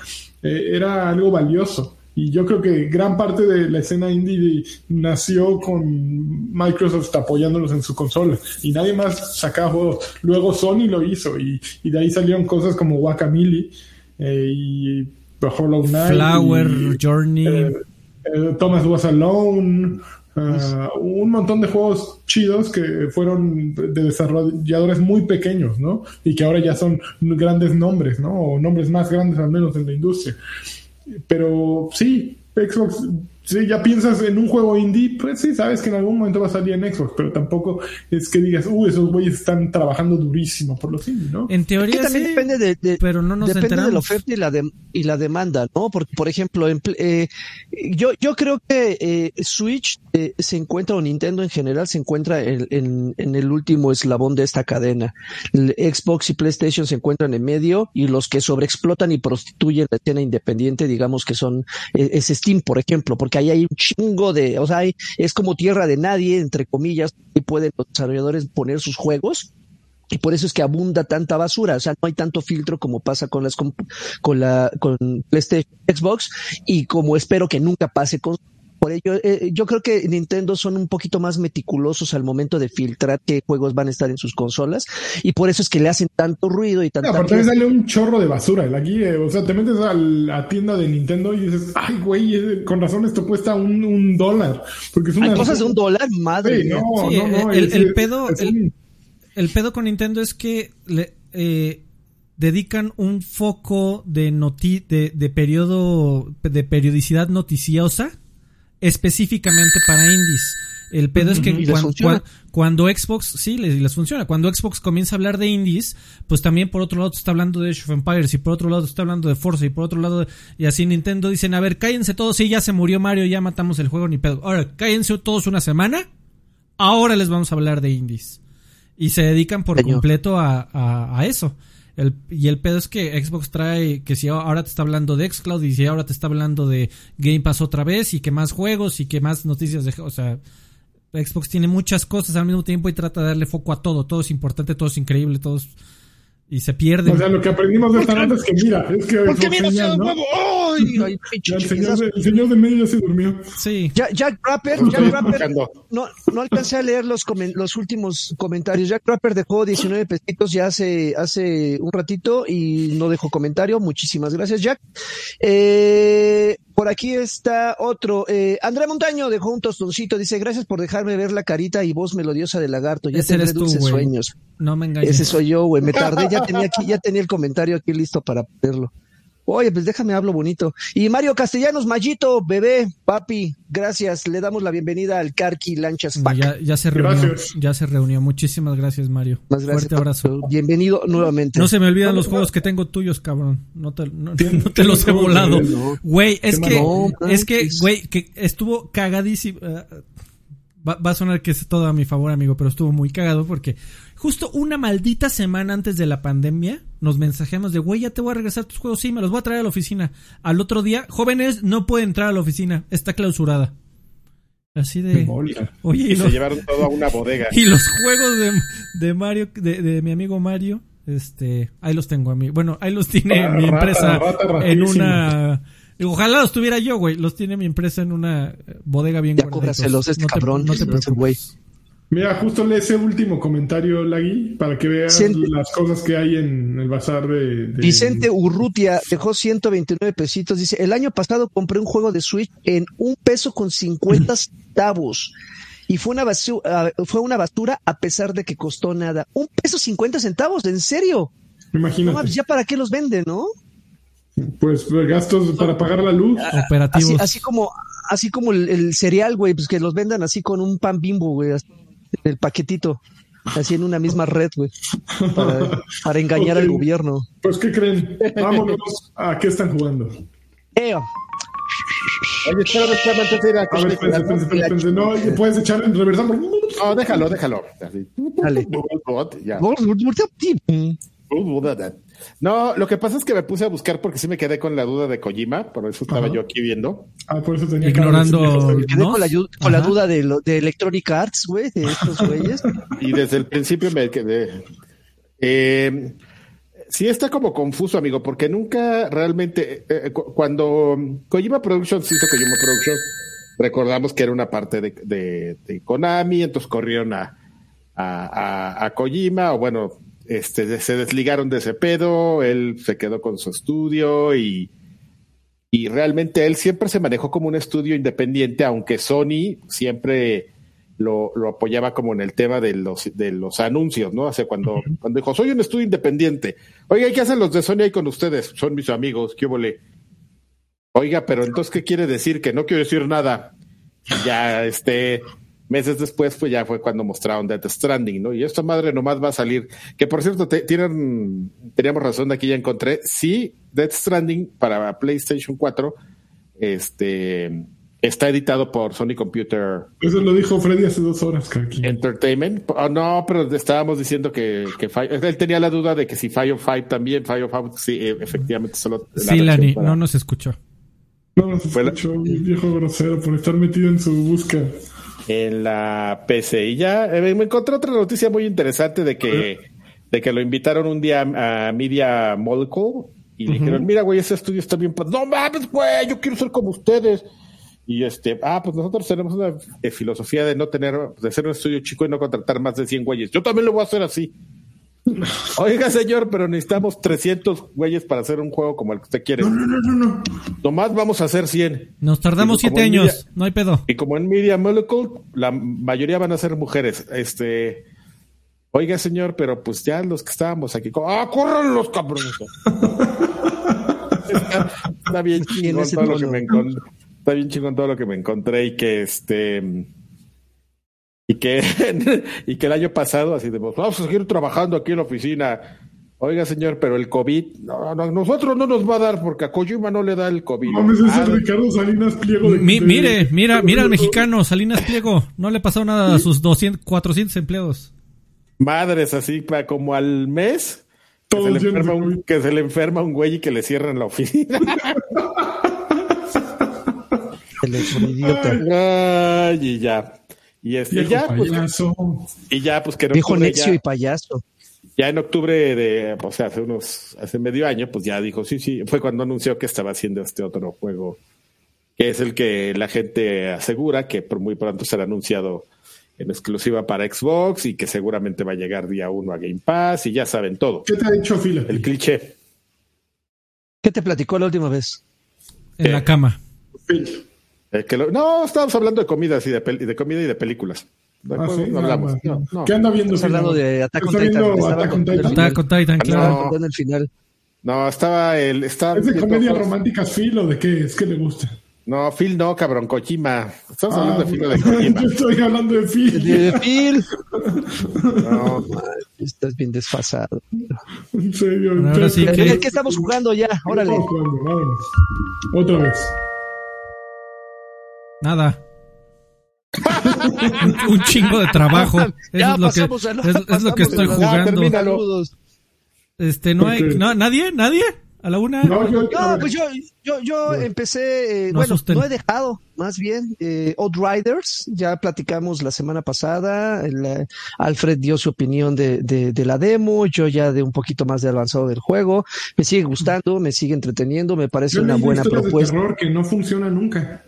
eh, era algo valioso. Y yo creo que gran parte de la escena indie nació con Microsoft apoyándolos en su consola. Y nadie más sacaba juegos. Luego Sony lo hizo. Y, y de ahí salieron cosas como Guacamole eh, y Hollow Knight. Flower, Journey. Eh, eh, Thomas Was Alone. Uh, un montón de juegos chidos que fueron de desarrolladores muy pequeños, ¿no? Y que ahora ya son grandes nombres, ¿no? O nombres más grandes al menos en la industria. Pero sí, Xbox si ya piensas en un juego indie, pues sí, sabes que en algún momento va a salir en Xbox, pero tampoco es que digas, uh, esos güeyes están trabajando durísimo por los indies, ¿no? En teoría también depende de, pero no nos depende de la oferta y la y la demanda, ¿no? Porque por ejemplo, eh, yo yo creo que eh, Switch eh, se encuentra o Nintendo en general se encuentra en, en, el último eslabón de esta cadena. Xbox y PlayStation se encuentran en medio y los que sobreexplotan y prostituyen la escena independiente, digamos que son es Steam, por ejemplo, porque ahí hay un chingo de, o sea, es como tierra de nadie, entre comillas, y pueden los desarrolladores poner sus juegos. Y por eso es que abunda tanta basura, o sea, no hay tanto filtro como pasa con las con, la con PlayStation, Xbox y como espero que nunca pase con por ello, eh, yo creo que Nintendo son un poquito más meticulosos al momento de filtrar qué juegos van a estar en sus consolas y por eso es que le hacen tanto ruido y tanto. aparte sale un chorro de basura. Aquí, eh, o sea, te metes a la tienda de Nintendo y dices, ay, güey, eh, con razón esto cuesta un, dólar. Porque es una Hay cosas de un dólar, madre. no, no, no, el, pedo, el, pedo con Nintendo es que le, dedican un foco de, noti de, de periodo de periodicidad noticiosa específicamente para indies. El pedo es que cuando, Xbox, sí, les, funciona. Cuando Xbox comienza a hablar de indies, pues también por otro lado está hablando de Age of Empires y por otro lado está hablando de Forza y por otro lado, y así Nintendo dicen, a ver, cállense todos, sí, ya se murió Mario, ya matamos el juego, ni pedo. Ahora, cállense todos una semana, ahora les vamos a hablar de indies. Y se dedican por completo a, a eso. Y el pedo es que Xbox trae que si ahora te está hablando de Xcloud y si ahora te está hablando de Game Pass otra vez y que más juegos y que más noticias de... O sea, Xbox tiene muchas cosas al mismo tiempo y trata de darle foco a todo. Todo es importante, todo es increíble, todo es... y se pierde. O sea, lo que aprendimos de esta nota es que mira, es que. ¿Por qué mira ¿no? ¡Ay! el, señor de, el señor de medio ya se durmió. Sí. Jack Rapper, Jack Rapper no, no alcancé a leer los, los últimos comentarios. Jack Rapper dejó 19 pesitos ya hace, hace un ratito y no dejó comentario. Muchísimas gracias, Jack. Eh, por aquí está otro. Eh, André Montaño dejó un tostoncito. Dice, gracias por dejarme ver la carita y voz melodiosa de lagarto. Ya Ese eres dulces sueños. No me engañes. Ese soy yo, güey. Me tardé. Ya tenía aquí, ya tenía el comentario aquí listo para ponerlo. Oye, pues déjame hablo bonito. Y Mario Castellanos, Mayito, bebé, papi, gracias. Le damos la bienvenida al Carqui Lanchas Ya, ya, se reunió, ya se reunió. Muchísimas gracias, Mario. Más gracias, Fuerte abrazo. Bienvenido nuevamente. No se me olvidan los juegos que tengo tuyos, cabrón. No te, no, te los he volado. Güey, es que, es que, güey, que estuvo cagadísimo. Eh, va, va, a sonar que es todo a mi favor, amigo, pero estuvo muy cagado porque justo una maldita semana antes de la pandemia nos mensajeamos de, güey, ya te voy a regresar tus juegos, sí, me los voy a traer a la oficina. Al otro día, jóvenes, no pueden entrar a la oficina, está clausurada. Así de... Oye, y, se llevaron todo a una bodega. Y los juegos de, de Mario, de, de, mi amigo Mario, este, ahí los tengo a mí. Bueno, ahí los tiene mi empresa en una... Ojalá los tuviera yo, güey. Los tiene mi empresa en una bodega bien ya cóbraselos, este cabrón. no te preocupes, güey. Mira, justo lee ese último comentario, Lagui, para que veas las cosas que hay en el bazar de, Vicente Urrutia dejó 129 pesitos. Dice, el año pasado compré un juego de Switch en un peso con 50 centavos. Y fue una, basura, fue una basura a pesar de que costó nada. Un peso 50 centavos, ¿en serio? Imagínate. ya para qué los vende, ¿no? Pues, pues gastos para pagar la luz. Operativos. Así, como, así como el, el cereal, güey, pues que los vendan así con un pan bimbo, güey el paquetito, así en una misma red, güey, para, engañar al gobierno. Pues, ¿qué creen? Vámonos a qué están jugando. Eo. Oye, espera, espera, antes de ir a... A ver, espérense, espérense, espérense, No, puedes echar en reversa. No, déjalo, déjalo. Dale. No, lo que pasa es que me puse a buscar porque sí me quedé con la duda de Kojima, por eso estaba yo aquí viendo. Ah, por eso tenía Ignorando. Me quedé con la, con la duda de, lo, de Electronic Arts, güey, de estos güeyes. y desde el principio me quedé. Eh, sí está como confuso, amigo, porque nunca realmente. Eh, cuando Kojima Productions hizo Kojima Productions, recordamos que era una parte de, de, Konami, entonces corrieron a, a, a Kojima, o bueno, este, se desligaron de ese pedo, él se quedó con su estudio y, y realmente él siempre se manejó como un estudio independiente, aunque Sony siempre lo, lo, apoyaba como en el tema de los, de los anuncios, ¿no? O sea, cuando, cuando dijo, soy un estudio independiente, oiga, ¿qué hacen los de Sony ahí con ustedes? Son mis amigos, ¿qué volé? Oiga, pero entonces, ¿qué quiere decir? Que no quiero decir nada. Ya, este, meses después, pues ya fue cuando mostraron Death Stranding, ¿no? Y esta madre nomás va a salir. Que por cierto, tienen, teníamos razón, aquí ya encontré. Sí, Death Stranding para PlayStation 4, este, está editado por Sony Computer. Eso lo dijo Freddy hace dos horas, Entertainment. Oh, no, pero estábamos diciendo que, que él tenía la duda de que si Fire 5 también, Fire 5, sí, e, efectivamente solo. Sí, Lani, no nos escuchó. No nos escuchó, viejo grosero, por estar metido en su búsqueda en la PC. Y ya eh, me encontré otra noticia muy interesante de que, de que lo invitaron un día a Media Molecule y dijeron, mira, güey, ese estudio está bien. No mames, güey, yo quiero ser como ustedes. Y este, ah, pues nosotros tenemos una eh, filosofía de no tener, de ser un estudio chico y no contratar más de 100 güeyes. Yo también lo voy a hacer así. Oiga, señor, pero necesitamos 300 güeyes para hacer un juego como el que usted quiere. No, no, no, no. no. Nomás vamos a hacer 100. Nos tardamos 7 años, no hay pedo. Y como en Media Molecule, la mayoría van a ser mujeres. Este. Oiga, señor, pero pues ya los que estábamos aquí. ¡Ah, corran los cabrones! está, bien chingón todo lo que me encontré. Está bien chingón todo lo que me encontré y que este y que, y que el año pasado, así de, vamos a seguir trabajando aquí en la oficina. Oiga, señor, pero el COVID, no, nosotros no nos va a dar porque a Kojima no le da el COVID. ese Ricardo Salinas Pliego. mire, mira, mira al mexicano, Salinas Pliego. No le pasó nada a sus 200, 400 empleados. Madres, así, como al mes, que se, le enferma un, que se le enferma un güey y que le cierran la oficina. el idiota. Ay, y ya. Y, este, ya, pues, y ya, pues que no Viejo necio y payaso. Ya en octubre de, o sea, hace unos, hace medio año, pues ya dijo, sí, sí, fue cuando anunció que estaba haciendo este otro juego, que es el que la gente asegura que por muy pronto será anunciado en exclusiva para Xbox y que seguramente va a llegar día uno a Game Pass y ya saben todo. ¿Qué te ha dicho Phil? El cliché. ¿Qué te platicó la última vez? En la cama. Phil. No, estábamos hablando de comidas y de, de comida y de películas. Ah, ¿sí? no hablamos. ¿Qué anda viendo? Estás hablando de Attack on Titan. Attack on Titan. Attack on Titan, claro. No, el final. No, estaba el. Estaba ¿Es de comedias románticas, Phil, o de qué? Es que le gusta. No, Phil no, cabrón, Kojima. Estamos hablando de Phil de Kojima. Yo estoy hablando de Phil. De Phil. no, estás bien desfasado. En serio. Ahora sí que... ¿Qué estamos jugando ya? Órale. Estamos jugando. Otra vez. Nada. un chingo de trabajo. Eso es lo que, es, es lo que estoy jugando. Este, no hay, no, nadie, nadie. A la una. No, yo, no pues yo, yo, yo empecé, eh, No bueno, asusten. no he dejado, más bien, eh, Outriders, ya platicamos la semana pasada, el, Alfred dio su opinión de, de, de la demo, yo ya de un poquito más de avanzado del juego, me sigue gustando, me sigue entreteniendo, me parece yo una buena historias de propuesta. terror que no funciona nunca.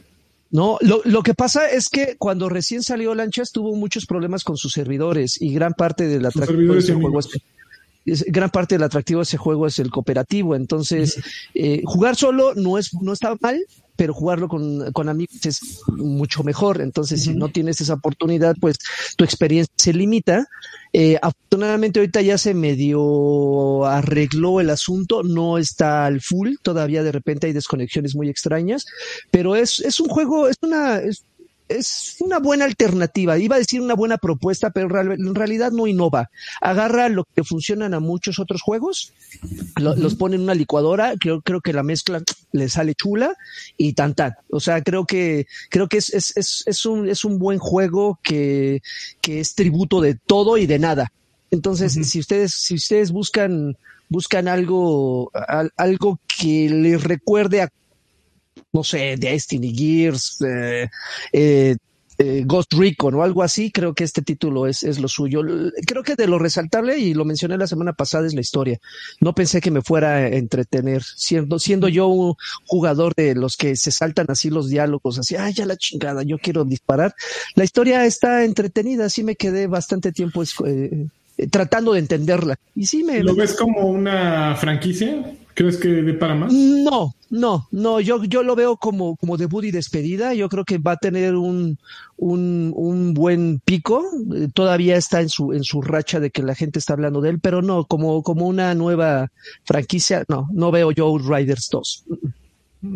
No, lo, lo que pasa es que cuando recién salió Lanchas tuvo muchos problemas con sus servidores y gran parte del atractivo de ese juego es- gran parte del atractivo de ese juego es el cooperativo. Entonces, eh, jugar solo no es no está mal, pero jugarlo con, con amigos es mucho mejor. Entonces, si no tienes esa oportunidad, pues tu experiencia se limita. Eh, afortunadamente ahorita ya se medio arregló el asunto, no está al full, todavía de repente hay desconexiones muy extrañas, pero es, es un juego, es una, es, es una buena alternativa. Iba a decir una buena propuesta, pero en realidad no innova. Agarra lo que funcionan a muchos otros juegos, lo- los pone en una licuadora, creo, creo que la mezcla le sale chula y tan tan. O sea, creo que, creo que es, es, es, es un, es un buen juego que, que es tributo de todo y de nada. Entonces, si ustedes, si ustedes buscan, buscan algo, al- algo que les recuerde a no sé, Destiny, Gears, eh, eh, eh, Ghost Recon o algo así, creo que este título es, es lo suyo. Creo que de lo resaltable, y lo mencioné la semana pasada, es la historia. No pensé que me fuera a entretener, siendo, siendo yo un jugador de los que se saltan así los diálogos, así, ay, ya la chingada, yo quiero disparar. La historia está entretenida, sí me quedé bastante tiempo tratando de entenderla. Y sí me, ¿Lo ves como una franquicia? ¿Crees que de para más? No, no, no, yo, yo lo veo como, como debut y despedida. Yo creo que va a tener un, un, un buen pico. Eh, Todavía está en su, en su racha de que la gente está hablando de él, pero no, como, como una nueva franquicia, no, no veo yo Riders 2.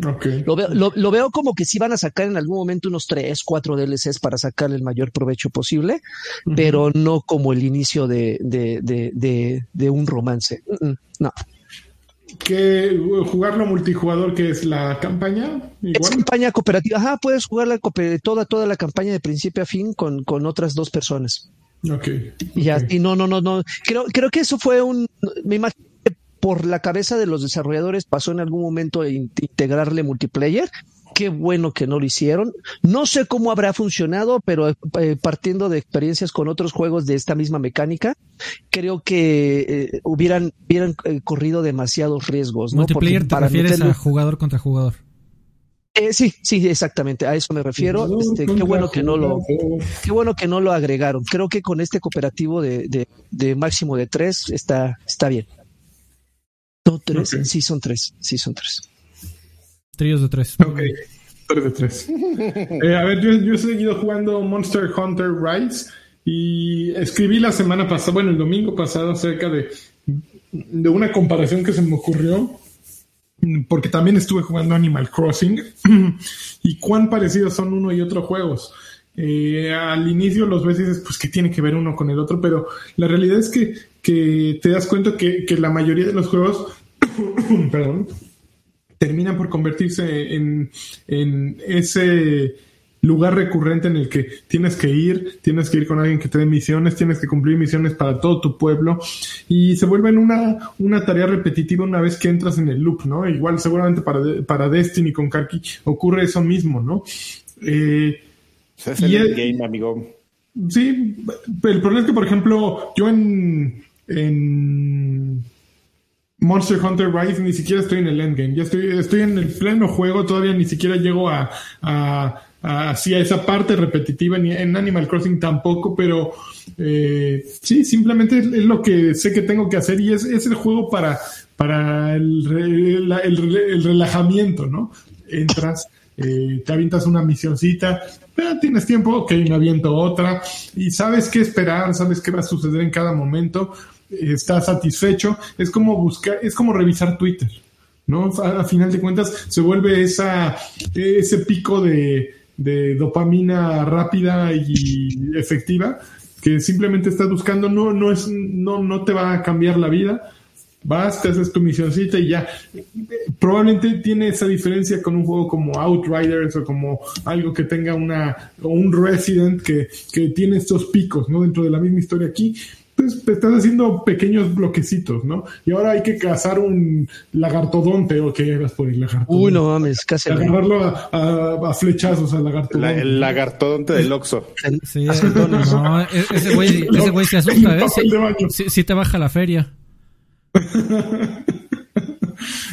Ok. Lo veo, lo, lo veo como que sí van a sacar en algún momento unos tres, cuatro DLCs para sacarle el mayor provecho posible, pero no como el inicio de, de, de, de, de un romance. Mm, mm, No. ¿Qué, jugarlo multijugador, que es la campaña? Es Igual. campaña cooperativa. Ajá, puedes jugar la toda, toda la campaña de principio a fin con, con otras dos personas. Ok. Y y no, no, no, no. Creo, creo que eso fue un, me imagino que por la cabeza de los desarrolladores pasó en algún momento in- integrarle multiplayer. Qué bueno que no lo hicieron. No sé cómo habrá funcionado, pero eh, partiendo de experiencias con otros juegos de esta misma mecánica, creo que eh, hubieran, hubieran eh, corrido demasiados riesgos. ¿no? Multiplayer Porque te para refieres a jugador contra jugador. Eh, sí, sí, exactamente. A eso me refiero. Este, qué bueno que no lo, qué bueno que no lo agregaron. Creo que con este cooperativo de, de, de máximo de tres está, está bien. No, tres, sí son tres, sí son tres. Tríos de tres. Ok. 3 de 3. a ver, yo, yo he seguido jugando Monster Hunter Rise y escribí la semana pasada, bueno, el domingo pasado, acerca de, de una comparación que se me ocurrió, porque también estuve jugando Animal Crossing y cuán parecidos son uno y otro juegos. Eh, al inicio los ves y dices, pues, ¿qué tiene que ver uno con el otro? Pero la realidad es que, que te das cuenta que, que la mayoría de los juegos, perdón, terminan por convertirse en, en ese lugar recurrente en el que tienes que ir, tienes que ir con alguien que te dé misiones, tienes que cumplir misiones para todo tu pueblo y se vuelven una, una tarea repetitiva una vez que entras en el loop, ¿no? Igual seguramente para, para Destiny con Karki ocurre eso mismo, ¿no? Eh, es el Y el- game, amigo. Sí, el problema es que, por ejemplo, yo en, en Monster Hunter Rise ni siquiera estoy en el endgame. Ya estoy, estoy en el pleno juego, todavía ni siquiera llego a, a, a, esa parte repetitiva, ni en Animal Crossing tampoco, pero eh, sí, simplemente es, lo que sé que tengo que hacer y es, es el juego para, para el, el, el, relajamiento, ¿no? Entras, eh, te avientas una misioncita, pero tienes tiempo, ok, me aviento otra y sabes qué esperar, sabes qué va a suceder en cada momento, estás satisfecho, es como buscar, es como revisar Twitter. ¿no? A, final de cuentas se vuelve esa, ese pico de, de dopamina rápida y efectiva que simplemente estás buscando, no, no, es, no, no te va a cambiar la vida. Vas, te haces tu misioncita y ya. Probablemente tiene esa diferencia con un juego como Outriders o como algo que tenga una, o un Resident que, que tiene estos picos, ¿no? Dentro de la misma historia aquí pues estás haciendo pequeños bloquecitos, ¿no? Y ahora hay que cazar un lagartodonte o que eras por el lagartodonte. Uy, no mames, casi. Agarrarlo a, a, flechazos al lagartodonte. el lagartodonte del Oxxo. Sí, no, e-, ese güey, ese güey se asusta, ¿eh? Sí, sí, te baja la feria.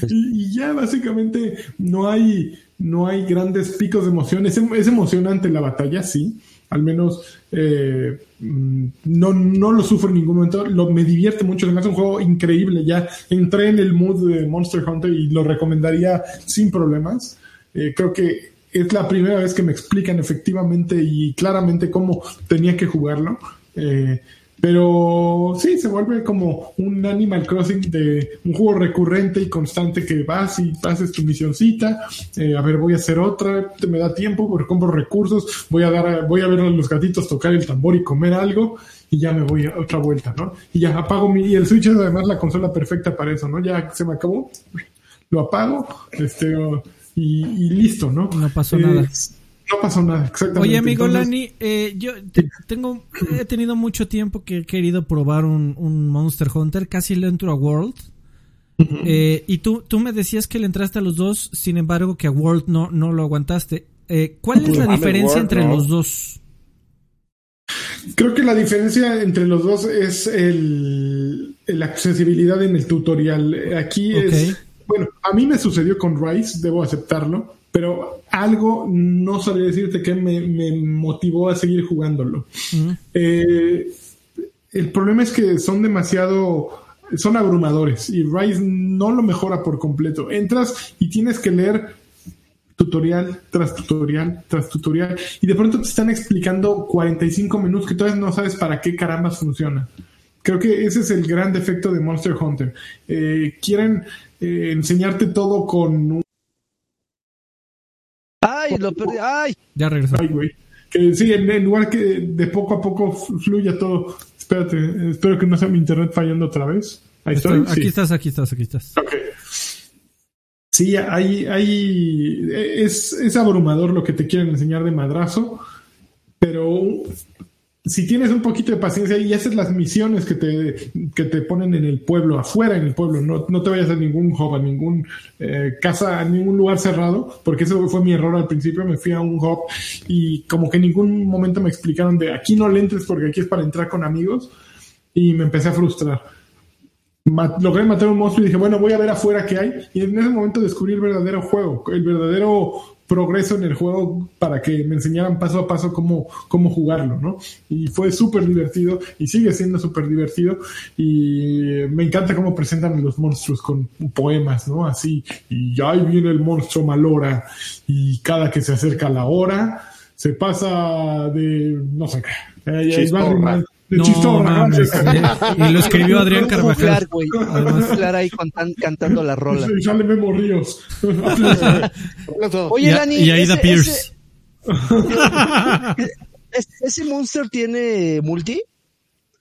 y, ya básicamente no hay, no hay grandes picos de emoción. Es, es emocionante la batalla, sí al menos eh, mm, no, no lo sufro en ningún momento, lo, me divierte mucho, es un juego increíble, ya entré en el mood de Monster Hunter y lo recomendaría sin problemas. Eh, creo que es la primera vez que me explican efectivamente y claramente cómo tenía que jugarlo. Eh, pero sí, se vuelve como un Animal Crossing de un juego recurrente y constante que vas y haces tu misioncita. Eh, a ver, voy a hacer otra, te me da tiempo porque compro recursos. Voy a dar, voy a ver a los gatitos tocar el tambor y comer algo y ya me voy a otra vuelta, ¿no? Y ya apago mi, y el Switch es además la consola perfecta para eso, ¿no? Ya se me acabó, lo apago, este, y, listo, ¿no? No pasó nada. No pasó nada, exactamente. Oye, amigo Lani, eh, yo tengo, he tenido mucho tiempo que he querido probar un, Monster Hunter, casi le entro a World. Eh, y tú, tú me decías que le entraste a los dos, sin embargo que a World no, no lo aguantaste. Eh, ¿Cuál es la diferencia entre los dos? Creo que la diferencia entre los dos es el, la accesibilidad en el tutorial. Aquí es, bueno, a mí me sucedió con Rise, debo aceptarlo pero algo no sabría decirte que me, motivó a seguir jugándolo. Eh, el problema es que son demasiado, son abrumadores y Rise no lo mejora por completo. Entras y tienes que leer tutorial tras tutorial tras tutorial y de pronto te están explicando 45 minutos que todavía no sabes para qué caramba funciona. Creo que ese es el gran defecto de Monster Hunter. Eh, quieren eh, enseñarte todo con un Ay, lo perdí. Ay. Ya regresó. Ay, güey. Que sí, en, lugar que de poco a poco fluya todo. Espérate, espero que no sea mi internet fallando otra vez. Ahí estoy. Aquí estás, aquí estás, aquí estás. Ok. Sí, hay, hay, es, es abrumador lo que te quieren enseñar de madrazo, pero si tienes un poquito de paciencia y haces las misiones que te, que te ponen en el pueblo, afuera en el pueblo, no, no te vayas a ningún hub, a ningún eh, casa, a ningún lugar cerrado, porque eso fue mi error al principio, me fui a un hub y como que en ningún momento me explicaron de aquí no le entres porque aquí es para entrar con amigos y me empecé a frustrar. logré matar un monstruo y dije, bueno, voy a ver afuera qué hay. Y en ese momento descubrí el verdadero juego, el verdadero progreso en el juego para que me enseñaran paso a paso cómo, cómo jugarlo, ¿no? Y fue súper divertido y sigue siendo súper divertido y me encanta cómo presentan los monstruos con poemas, ¿no? Así, y ahí viene el monstruo Malora y cada que se acerca la hora se pasa de, no sé qué, eh, de no, mames, Y lo escribió Adrián Carvajal. Además, ahí cantando la rola. Y sale Memo Ríos. Oye, Dani. Y Aida Pierce. Ese, ¿Ese monster tiene multi?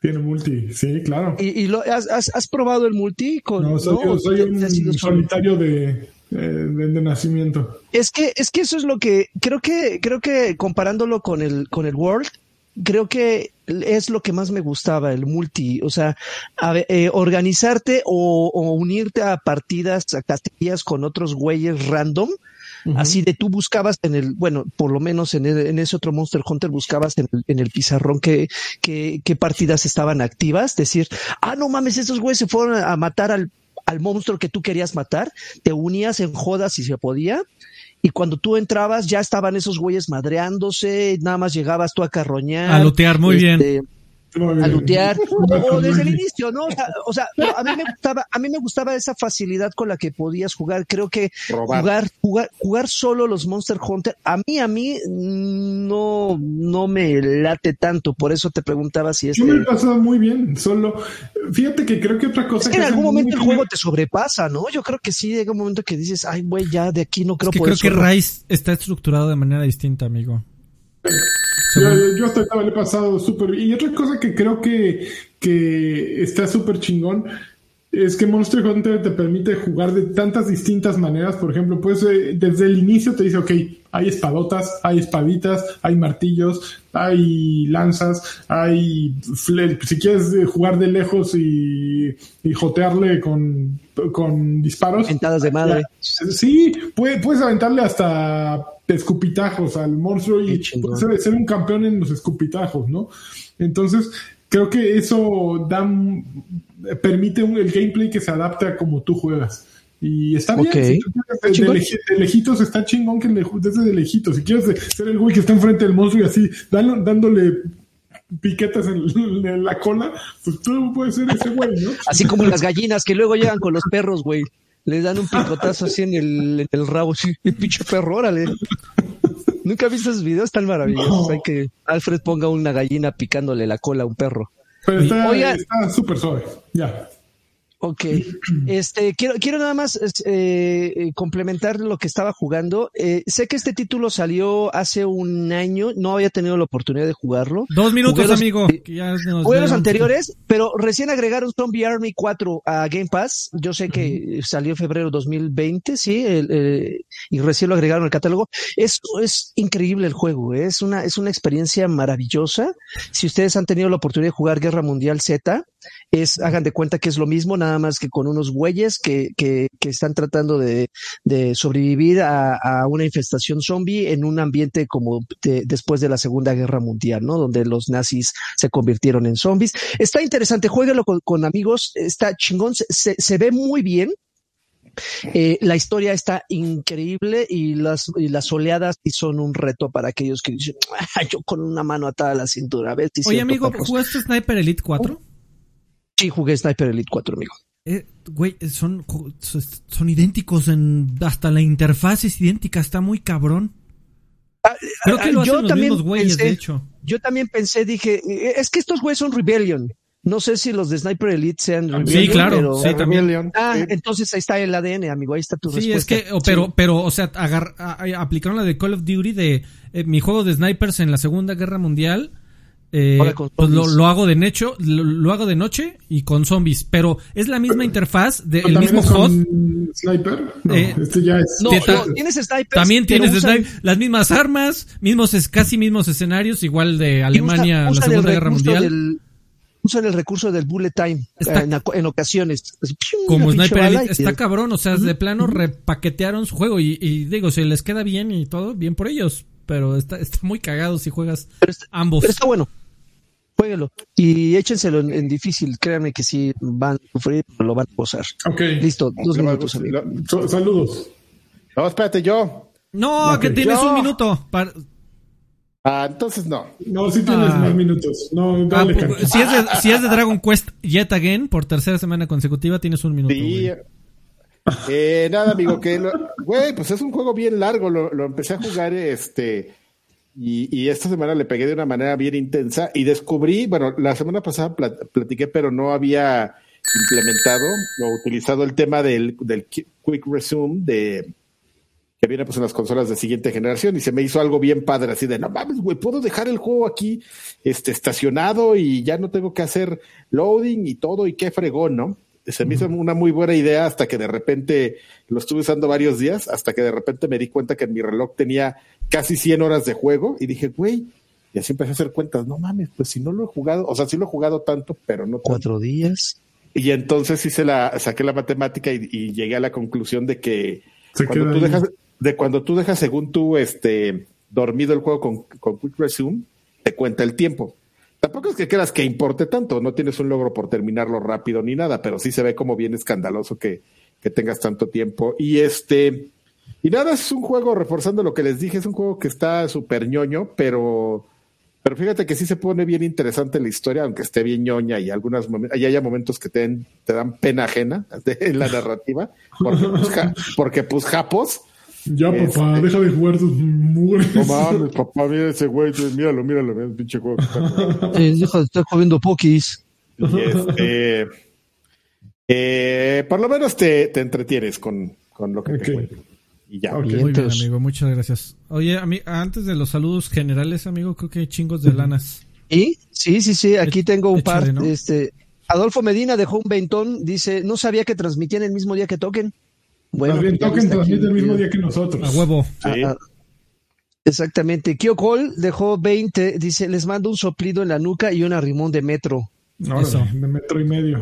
Tiene multi, sí, claro. ¿Y, y lo, has, has, probado el multi? Con, no, soy, ¿no? soy un solitario de, de, de, nacimiento. Es que, es que eso es lo que creo que, creo que comparándolo con el, con el World, creo que es lo que más me gustaba, el multi, o sea, eh, organizarte o, unirte a partidas, a categorías con otros güeyes random, Así de tú buscabas en el, bueno, por lo menos en, en ese otro Monster Hunter buscabas en el, en el pizarrón que, que, qué partidas estaban activas, decir, ah, no mames, esos güeyes se fueron a matar al, al monstruo que tú querías matar, te unías en jodas si se podía, y cuando tú entrabas ya estaban esos güeyes madreándose, nada más llegabas tú a carroñar. A lutear muy bien este, a lutear, o desde el inicio, ¿no? O sea, a mí me gustaba, a mí me gustaba esa facilidad con la que podías jugar. Creo que jugar, jugar, jugar solo los Monster Hunter, a mí, a mí no, no me late tanto. Por eso te preguntaba si es. Yo me he pasado muy bien, solo. Fíjate que creo que otra cosa. Es que, en algún momento el juego te sobrepasa, ¿no? Yo creo que sí llega un momento que dices, ay, güey, ya de aquí no creo que Creo que Rise está estructurado de manera distinta, amigo. Yo, hasta estaba le he pasado súper Y otra cosa que creo que, que está súper chingón es que Monster Hunter te permite jugar de tantas distintas maneras. Por ejemplo, pues desde el inicio te dice, ok, hay espadotas, hay espaditas, hay martillos, hay lanzas, hay... Si quieres jugar de lejos y, y jotearle con, con disparos. Aventadas de madre. Sí, puedes, puedes aventarle hasta escupitajos al monstruo y puede ser un campeón en los escupitajos, ¿no? Entonces, creo que eso da, permite el gameplay que se adapte a como tú juegas. Y está bien, si de, lejitos está chingón que desde de lejitos. Si quieres ser el güey que está enfrente del monstruo y así, dándole piquetas en, la cola, pues tú puedes ser ese güey, ¿no? Así como las gallinas que luego llegan con los perros, güey. Les dan un picotazo así en el, en el rabo, sí, pinche perro, órale. Nunca he visto esos videos tan maravillosos. Hay que Alfred ponga una gallina picándole la cola a un perro. Pero está súper suave, ya. Ok, este quiero quiero nada más eh, eh, complementar lo que estaba jugando. Eh, sé que este título salió hace un año, no había tenido la oportunidad de jugarlo. Dos minutos, amigo. jugué los anteriores, pero recién agregaron Zombie Army 4 a Game Pass. Yo sé que salió en febrero 2020, sí, y recién lo agregaron al catálogo. Es es increíble el juego, es una es una experiencia maravillosa. Si ustedes han tenido la oportunidad de jugar Guerra Mundial Z, es hagan de cuenta que es lo mismo nada más que con unos güeyes que, que, que están tratando de, de sobrevivir a, a, una infestación zombie en un ambiente como después de la Segunda Guerra Mundial, ¿no? Donde los nazis se convirtieron en zombies. Está interesante, jueguelo con, con amigos, está chingón, se, se ve muy bien. Eh, la historia está increíble y las, y las oleadas y son un reto para aquellos que dicen, yo con una mano atada a la cintura. A ver, Oye, amigo, ¿jugaste Sniper Elite 4? Sí, jugué Sniper Elite 4, amigo. Eh, güey, son, son idénticos en hasta la interfaz es idéntica, está muy cabrón. Ah, Creo que lo yo los también güeyes, de hecho. Yo también pensé, dije, eh, es que estos güeyes son Rebellion. No sé si los de Sniper Elite sean Rebellion. Sí, claro, sí, también. Ah, entonces ahí está el ADN, amigo, ahí está tu sí, respuesta. Sí, es que, pero, pero, o sea, agar, aplicaron la de Call of Duty de eh, mi juego de snipers en la Segunda Guerra Mundial eh, pues lo, hago de noche, lo, hago de noche y con zombies, pero es la misma interfaz del mismo HUD. Sniper? No, eh, este ya es. No, tienes sniper. También tienes sniper, las mismas armas, mismos casi mismos escenarios, igual de Alemania en la Segunda Guerra Mundial. usan el recurso del bullet time en, ocasiones. Como Sniper está cabrón, o sea, de plano repaquetearon su juego y, y digo, si les queda bien y todo, bien por ellos pero está, está muy cagado si juegas ambos. Pero está bueno. Jueguelo y échenselo en, difícil. Créanme que si van a sufrir, lo van a gozar. Ok. Listo, dos minutos. saludos. No, espérate, yo. No, que tienes un minuto. Ah, entonces no. No, sí tienes ah. más minutos. No, dale, ah, si, es de, si es de Dragon Quest Yet Again, por tercera semana consecutiva, tienes un minuto. Sí. Eh, nada, amigo, que, güey, pues es un juego bien largo. Lo, lo empecé a jugar, este, y, y, esta semana le pegué de una manera bien intensa y descubrí, bueno, la semana pasada platiqué, pero no había implementado o utilizado el tema del, del Quick Resume de que viene pues en las consolas de siguiente generación y se me hizo algo bien padre, así de no mames, güey, puedo dejar el juego aquí este, estacionado y ya no tengo que hacer loading y todo y qué fregón, ¿no? Se me hizo una muy buena idea hasta que de repente lo estuve usando varios días, hasta que de repente me di cuenta que en mi reloj tenía casi 100 horas de juego y dije, güey, y así empecé a hacer cuentas, no mames, pues si no lo he jugado, o sea, sí lo he jugado tanto, pero no Cuatro días. Y entonces hice la, saqué la matemática y, llegué a la conclusión de que cuando tú dejas, de cuando tú dejas según tú este, dormido el juego con, con Quick Resume, te cuenta el tiempo. Tampoco es que creas que importe tanto, no tienes un logro por terminarlo rápido ni nada, pero sí se ve como bien escandaloso que, que tengas tanto tiempo. Y este, y nada, es un juego, reforzando lo que les dije, es un juego que está súper ñoño, pero, pero fíjate que sí se pone bien interesante la historia, aunque esté bien ñoña y algunos y haya momentos que te, te dan pena ajena en la narrativa, porque pues, porque, pues japos ya, papá, deja de jugar tus mugres. No mames, papá, mira ese güey, míralo, míralo, mira el pinche juego. Eh, deja de estar comiendo pokis. Este, eh, por lo menos te, te entretienes con, con lo que te cuento. Y ya. Muy bien, amigo, muchas gracias. Oye, antes de los saludos generales, amigo, creo que hay chingos de lanas. ¿Y? Sí, sí, sí, aquí tengo un par. Este, Adolfo Medina dejó un ventón, dice, no sabía que transmitían el mismo día que toquen. Bueno, bien, toquen transmite el mismo día que nosotros. A huevo. Sí. Ah, ah. exactamente. Kio Cole dejó 20. Dice: Les mando un soplido en la nuca y un arrimón de metro. No, de metro y medio.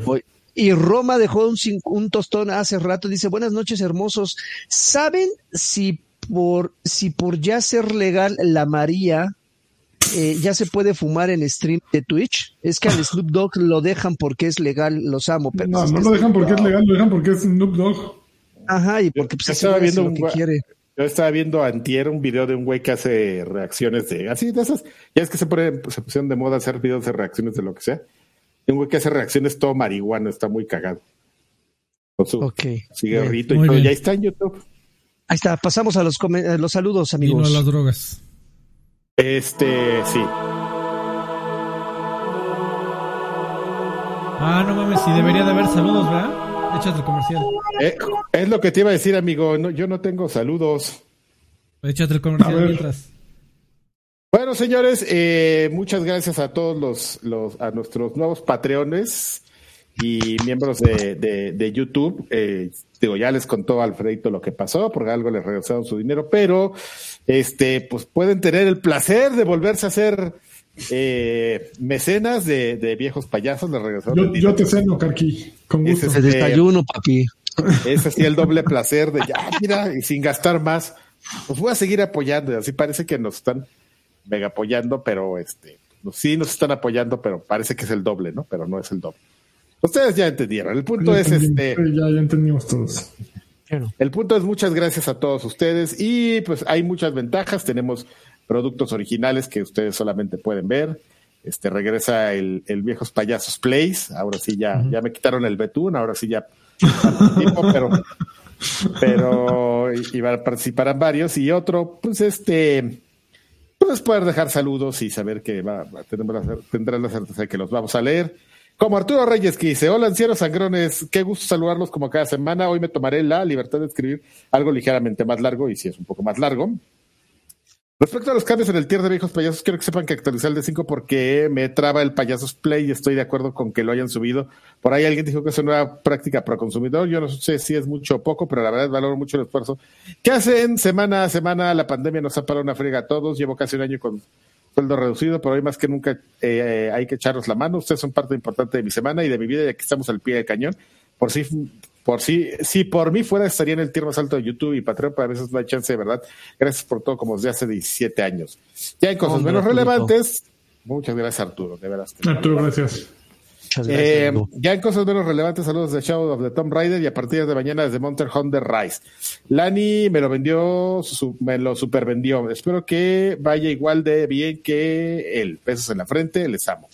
Y Roma dejó un, un tostón hace rato. Dice: Buenas noches, hermosos. ¿Saben si por, si por ya ser legal la María eh, ya se puede fumar en stream de Twitch. Es que al Snoop Dogg lo dejan porque es legal, los amo. Pero no, no lo dejan porque es legal, lo dejan porque es Snoop Dogg. Ajá, y porque pues, estaba viendo un, que quiere. Yo estaba viendo antier un video de un güey que hace reacciones de así de esas. Ya es que se, pone, se pusieron de moda hacer videos de reacciones de lo que sea. Y un güey que hace reacciones todo marihuano, está muy cagado. Con su cigarrito y todo. Ya está en YouTube. Ahí está, pasamos a los, los saludos, amigos. Y no a las drogas. Este, sí. Ah, no mames, sí debería de haber saludos, ¿verdad? Échate el comercial. Eh, es lo que te iba a decir, amigo. yo no tengo saludos. Échate el comercial mientras. Bueno, señores, eh, muchas gracias a todos los, los, a nuestros nuevos patreones y miembros de, de, YouTube. Eh, digo, ya les contó Alfredito lo que pasó, porque algo les regresaron su dinero, pero este, pues pueden tener el placer de volverse a hacer eh, mecenas de, viejos payasos le regresaron. Yo, yo te ceno, Carqui, con gusto. Ese, desayuno, papi. Ese sí el doble placer de ya, mira, y sin gastar más. Pues voy a seguir apoyando, así parece que nos están mega apoyando, pero este, sí nos están apoyando, pero parece que es el doble, ¿no? Pero no es el doble. Ustedes ya entendieron. El punto es este. Ya, ya entendimos todos. El punto es muchas gracias a todos ustedes y pues hay muchas ventajas. Tenemos productos originales que ustedes solamente pueden ver. Este regresa el, el Viejos Payasos Plays. Ahora sí ya, ya me quitaron el betún, ahora sí ya pero pero a participarán varios y otro, pues este pues poder dejar saludos y saber que va, tendrán la certeza de que los vamos a leer. Como Arturo Reyes que dice, hola ancianos sangrones, qué gusto saludarlos como cada semana. Hoy me tomaré la libertad de escribir algo ligeramente más largo y si es un poco más largo. Respecto a los cambios en el tier de viejos payasos, quiero que sepan que actualicé el D5 porque me traba el payasos play y estoy de acuerdo con que lo hayan subido. Por ahí alguien dijo que es una nueva práctica pro consumidor. Yo no sé si es mucho o poco, pero la verdad valoro mucho el esfuerzo. ¿Qué hacen semana a semana? La pandemia nos ha parado una friega a todos. Llevo casi un año con sueldo reducido, pero hoy más que nunca eh, hay que echarnos la mano. Ustedes son parte importante de mi semana y de mi vida, ya que estamos al pie del cañón. Por si por si, si por mí fuera, estaría en el tier más alto de YouTube y Patreon, pero a veces no hay chance de verdad. Gracias por todo, como desde hace 17 años. Ya hay cosas menos relevantes. Muchas gracias, Arturo, de veras. Arturo, gracias. Eh, ya en cosas menos relevantes, saludos de Shadow of the Tomb Raider y a partir de mañana desde Monster Hunter Rise. Lani me lo vendió, me lo supervendió. Espero que vaya igual de bien que él. Besos en la frente, les amo.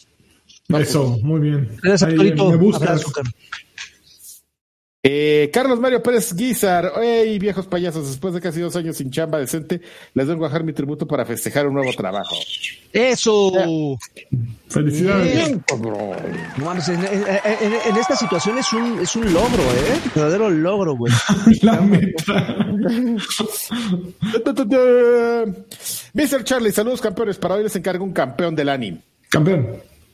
Eso, muy bien. Gracias, Arturito. Me eh, Carlos Mario Pérez Guizar, hey viejos payasos, después de casi dos años sin chamba decente, les vengo a bajar mi tributo para festejar un nuevo trabajo. ¡Eso! ¡Felicidades! en, esta situación es un, es un logro, ¿eh? verdadero logro, güey. La meta. Mr. Charlie, saludos campeones. Para hoy les encargo un campeón del anime. Campeón.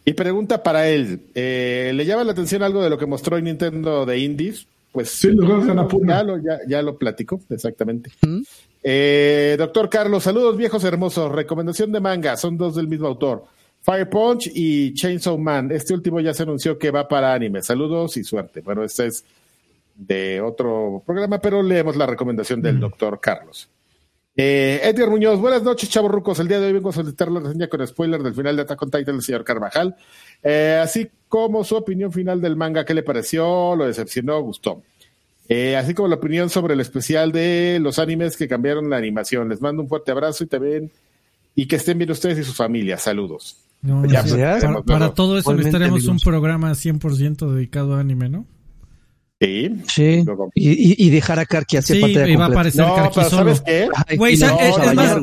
Y pregunta para él, eh, ¿le llama la atención algo de lo que mostró en Nintendo de Indies? Pues ya, lo, ya, ya lo platico, exactamente. Eh, doctor Carlos, saludos viejos hermosos. Recomendación de manga, son dos del mismo autor. Fire Punch y Chainsaw Man. Este último ya se anunció que va para anime. Saludos y suerte. Bueno, este es de otro programa, pero leemos la recomendación del doctor Carlos. Eh, Edgar Muñoz, buenas noches, chavos rucos. El día de hoy vengo a solicitar la reseña con spoiler del final de Attack on Titan del señor Carvajal. Eh, así como su opinión final del manga, ¿qué le pareció? ¿Lo decepcionó? ¿Gustó? Eh, así como la opinión sobre el especial de los animes que cambiaron la animación. Les mando un fuerte abrazo y también y que estén bien ustedes y sus familias. Saludos. para, todo eso necesitaremos un programa 100% dedicado a anime, ¿no? Sí. Sí. Y, dejar a Karki hacer sí, va a aparecer Karki solo. ¿Sabes qué? Güey,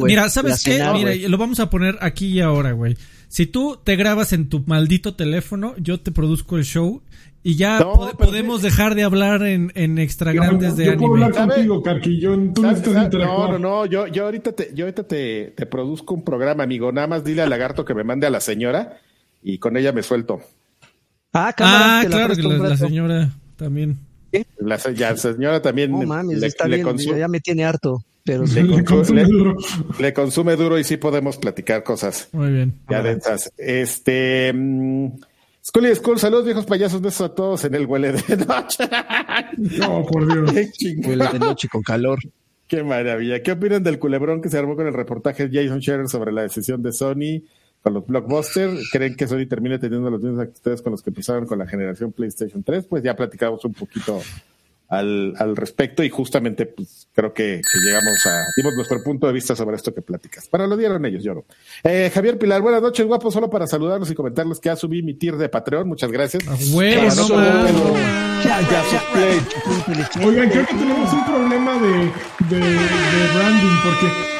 mira, ¿sabes qué? mira, lo vamos a poner aquí y ahora, güey. Si tú te grabas en tu maldito teléfono, yo te produzco el show y ya podemos dejar de hablar en, en extra grandes de yo anime. Puedo hablar contigo, Karki. Yo, tú necesitas No, no, no. Yo, yo ahorita, te, yo ahorita te, te produzco un programa, amigo. Nada más dile al lagarto que me mande a la señora y con ella me suelto. Ah, cámara, ah claro que la señora también. La, señora también le, consume, ya me tiene harto. Pero le, consume, duro. le, consume duro y sí podemos platicar cosas. Muy bien. Ya densas. Este. Um, School School, saludos viejos payasos, besos a todos en el huele de noche. no, por Dios. Huele de noche con calor. Qué maravilla. ¿Qué opinan del culebrón que se armó con el reportaje de Jason Scherer sobre la decisión de Sony con los blockbusters. ¿Creen que Sony termine teniendo los mismos actitudes con los que empezaron con la generación PlayStation 3? Pues ya platicamos un poquito al, al respecto y justamente pues, creo que, llegamos a, dimos nuestro punto de vista sobre esto que platicas. Para lo dieron ellos, yo no. Eh, Javier Pilar, buenas noches, guapo, solo para saludarlos y comentarles que ya subí mi tier de Patreon, muchas gracias. Oigan, creo que tenemos un problema de, de, de branding porque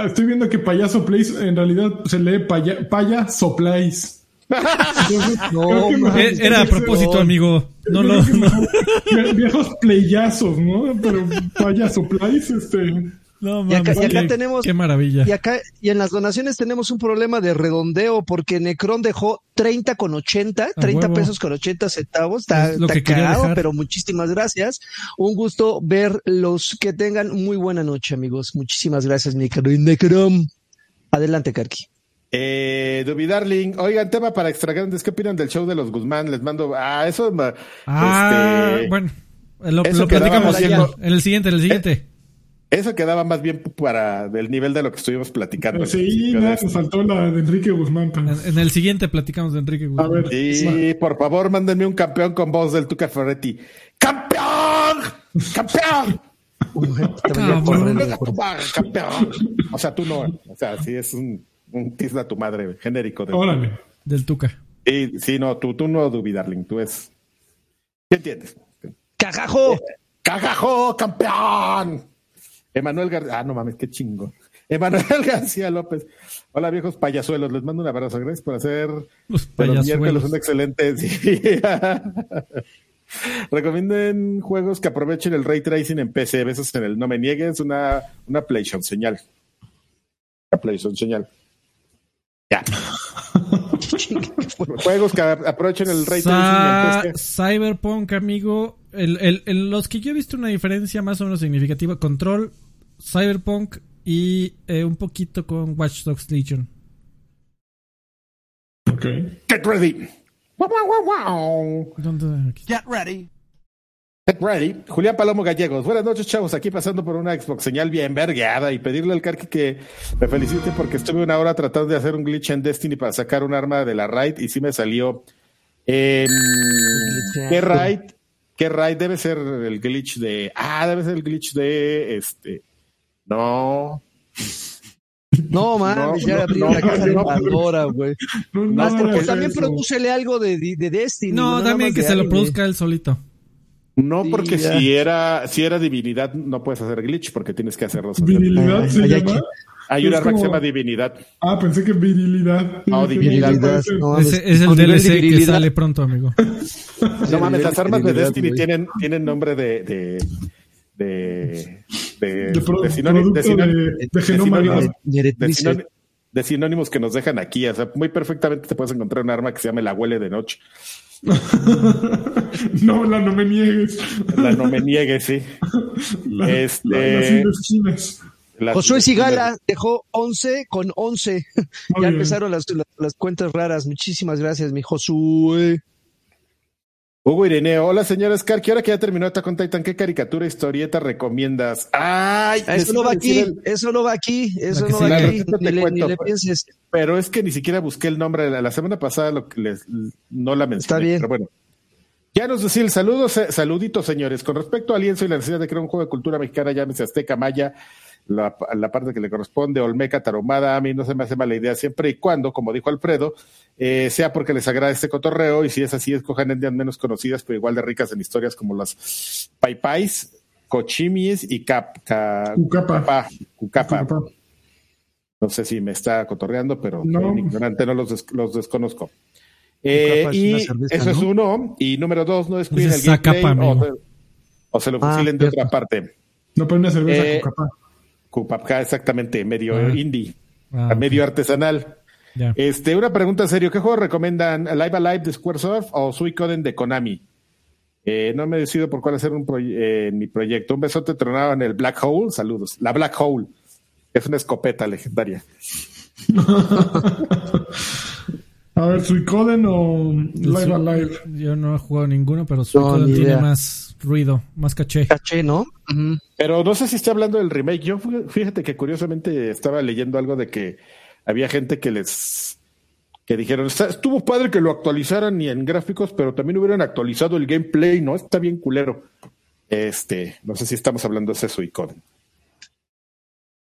Ah, estoy viendo que Payaso Place en realidad se lee paya, Payaso Place. no, era a propósito, amigo. No, no, Viejos playazos, ¿no? Pero Payaso Place, este y acá, tenemos. Qué maravilla. Y acá, y en las donaciones tenemos un problema de redondeo porque Necron dejó 30 con 80, 30 pesos con 80 centavos. Está, está pero muchísimas gracias. Un gusto ver los que tengan muy buena noche, amigos. Muchísimas gracias, Necron. Adelante, Karki. Eh, Duby Darling, oigan, tema para extra grandes, ¿qué opinan del show de los Guzmán? Les mando, ah, eso, ah, este, bueno, lo, platicamos en el siguiente, en el siguiente. Eso quedaba más bien para el nivel de lo que estuvimos platicando. Sí, nada, nos faltó la de Enrique Guzmán. En, el siguiente platicamos de Enrique Guzmán. A ver, sí, por favor, mándenme un campeón con voz del Tuca Ferretti. ¡Campeón! ¡Campeón! campeón. O sea, tú no. O sea, sí es un, un tisla tu madre genérico. Del, Órale. Del Tuca. Sí, sí, no, tú, tú no, Dubi Darling, tú es. ¿Qué entiendes? ¡Cagajo! ¡Cagajo, campeón! Emanuel García, ah, no mames, qué chingo. Emanuel García López. Hola viejos payasuelos, les mando un abrazo. Gracias por hacer los, miércoles un excelente día. Recomienden juegos que aprovechen el ray tracing en PC. Besos en el no me niegues, una, una PlayStation señal. Una PlayStation señal. Ya. Juegos que aprovechen el ray tracing. Cyberpunk, amigo. El, el, los que yo he visto una diferencia más o menos significativa: Control, Cyberpunk y eh, un poquito con Watch Dogs Legion. Ok. Get ready. Get ready. Ready. Julián Palomo Gallegos. Buenas noches, chavos. Aquí pasando por una Xbox señal bien vergueada y pedirle al Karki que me felicite porque estuve una hora tratando de hacer un glitch en Destiny para sacar un arma de la raid y sí me salió. ¿Qué raid? ¿Qué raid? Debe ser el glitch de. Ah, debe ser el glitch de. Este. No. No, mames, ya abrió la casa de Pandora, güey. también prodúcele algo de, de Destiny. No, también que se lo produzca él solito. No, porque si era, si era divinidad, no puedes hacer glitch porque tienes que hacerlo. ¿Divinidad se llama? Hay una arma que se llama divinidad. Ah, pensé que virilidad. No, divinidad. es, el DLC que sale pronto, amigo. no mames, las armas de Destiny tienen, tienen nombre de, de de de, de, sinónimos, de, sinónimos que nos dejan aquí. O sea, muy perfectamente te puedes encontrar un arma que se llama la huele de noche. no, la no me niegues. La no me niegues, sí. este... Josué Sigala dejó 11 con 11. ya empezaron las, las, cuentas raras. Muchísimas gracias, mi Josué. Hugo Ireneo, hola señora Scar, que ahora que ya terminó esta con Titan, ¿qué caricatura historieta recomiendas? Ay, eso no va aquí, eso no va aquí, eso no va aquí, ni, le, pienses. Pero es que ni siquiera busqué el nombre, la semana pasada lo que les, no la mencioné. Está bien. Pero bueno. Ya nos decía el saludo, saluditos señores. Con respecto al lienzo y la necesidad de crear un juego de cultura mexicana, llámese Azteca, Maya, la, la, parte que le corresponde, Olmeca, Taromada, a mí no se me hace mala idea siempre y cuando, como dijo Alfredo, eh, sea porque les agrada este cotorreo y si es así, escojan endias menos conocidas, pero igual de ricas en historias como las Paipais, Cochimis y Cap, Cucapa. Cucapa. No sé si me está cotorreando, pero no. ignorante no los, los desconozco. Eh, y eso es uno. Y número dos, no descuiden el gameplay o, se lo ah, fusilen de otra parte. No ponen una cerveza eh, Cupapka, exactamente, medio ah. indie, ah, medio artesanal. Este, una pregunta serio, ¿qué juego recomiendan? ¿Live Alive de Squaresoft o Suicoden de Konami? Eh, no me decido por cuál hacer un eh, mi proyecto. Un besote tronado en el Black Hole. Saludos. La Black Hole. Es una escopeta legendaria. A ver, Suicoden o Live Alive. Yo no he jugado ninguno, pero Suicoden tiene más ruido, más caché. Caché, ¿no? Pero no sé si está hablando del remake. Yo fíjate que curiosamente estaba leyendo algo de que había gente que les que dijeron, estuvo padre que lo actualizaran ni en gráficos, pero también hubieran actualizado el gameplay, ¿no? Está bien culero. Este, no sé si estamos hablando de eso y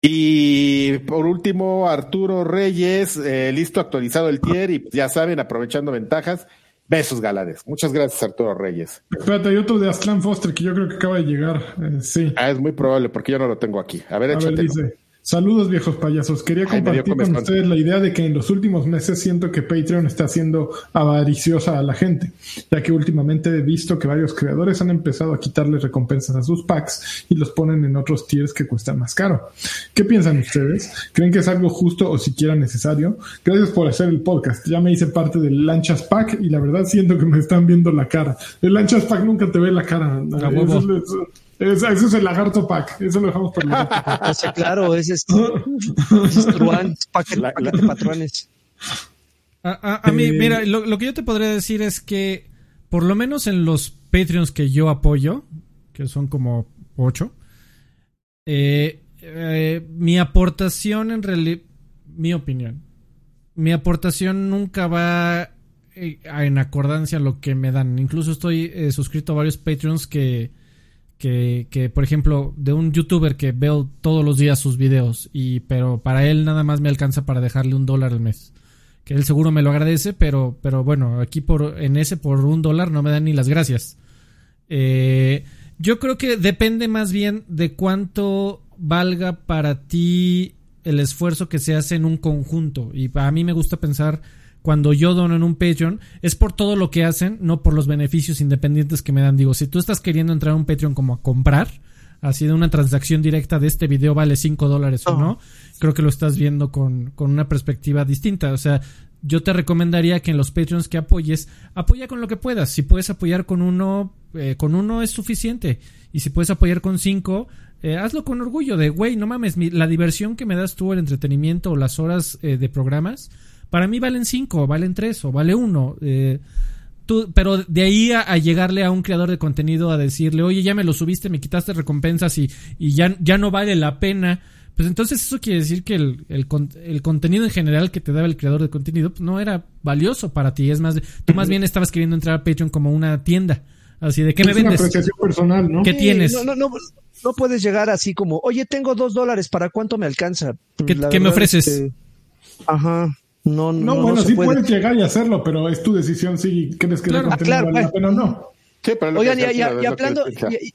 Y por último, Arturo Reyes, eh, listo, actualizado el tier y ya saben, aprovechando ventajas. Besos galanes. Muchas gracias, Arturo Reyes. Espérate, hay otro de Aslan Foster que yo creo que acaba de llegar. Eh, sí. Ah, es muy probable porque yo no lo tengo aquí. A ver, dice, Saludos viejos payasos. Quería compartir con ustedes la idea de que en los últimos meses siento que Patreon está haciendo avariciosa a la gente, ya que últimamente he visto que varios creadores han empezado a quitarle recompensas a sus packs y los ponen en otros tiers que cuestan más caro. ¿Qué piensan ustedes? ¿Creen que es algo justo o siquiera necesario? Gracias por hacer el podcast. Ya me hice parte del Lanchas Pack y la verdad siento que me están viendo la cara. El Lanchas Pack nunca te ve la cara. Eso, es el lagarto pack. Eso lo dejamos para el lagarto claro, ese es, es Truán, paquete, patrones. A, mí, eh, mira, lo, que yo te podría decir es que, por lo menos en los Patreons que yo apoyo, que son como ocho, eh, eh, mi aportación en realidad, mi opinión, mi aportación nunca va en acordancia a lo que me dan. Incluso estoy suscrito a varios Patreons que que, por ejemplo, de un youtuber que veo todos los días sus videos, y, pero para él nada más me alcanza para dejarle un dólar al mes. Que él seguro me lo agradece, pero, pero bueno, aquí por, en ese por un dólar no me dan ni las gracias. Eh, yo creo que depende más bien de cuánto valga para ti el esfuerzo que se hace en un conjunto. Y a mí me gusta pensar cuando yo dono en un Patreon es por todo lo que hacen, no por los beneficios independientes que me dan. Digo, si tú estás queriendo entrar a un Patreon como a comprar, así de una transacción directa de este video vale 5 dólares o no, creo que lo estás viendo con, con una perspectiva distinta. O sea, yo te recomendaría que en los Patreons que apoyes, apoya con lo que puedas. Si puedes apoyar con uno, eh, con uno es suficiente. Y si puedes apoyar con cinco, eh, hazlo con orgullo de, güey, no mames, la diversión que me das tú, el entretenimiento o las horas eh, de programas, para mí valen cinco, valen tres o vale uno. Eh, tú, pero de ahí a, llegarle a un creador de contenido a decirle, oye, ya me lo subiste, me quitaste recompensas y, y ya, ya no vale la pena. Pues entonces eso quiere decir que el, el, el, contenido en general que te daba el creador de contenido pues no era valioso para ti. Es más, tú más bien estabas queriendo entrar a Patreon como una tienda. Así de qué me vendes. Una apreciación personal, ¿no? ¿Qué tienes? No, no, no, no, puedes llegar así como, oye, tengo dos dólares, ¿para cuánto me alcanza? ¿Qué, me ofreces? Ajá. No, no, bueno, sí puedes llegar y hacerlo, pero es tu decisión si crees que claro, claro, vale. la no. Oigan, y, hablando,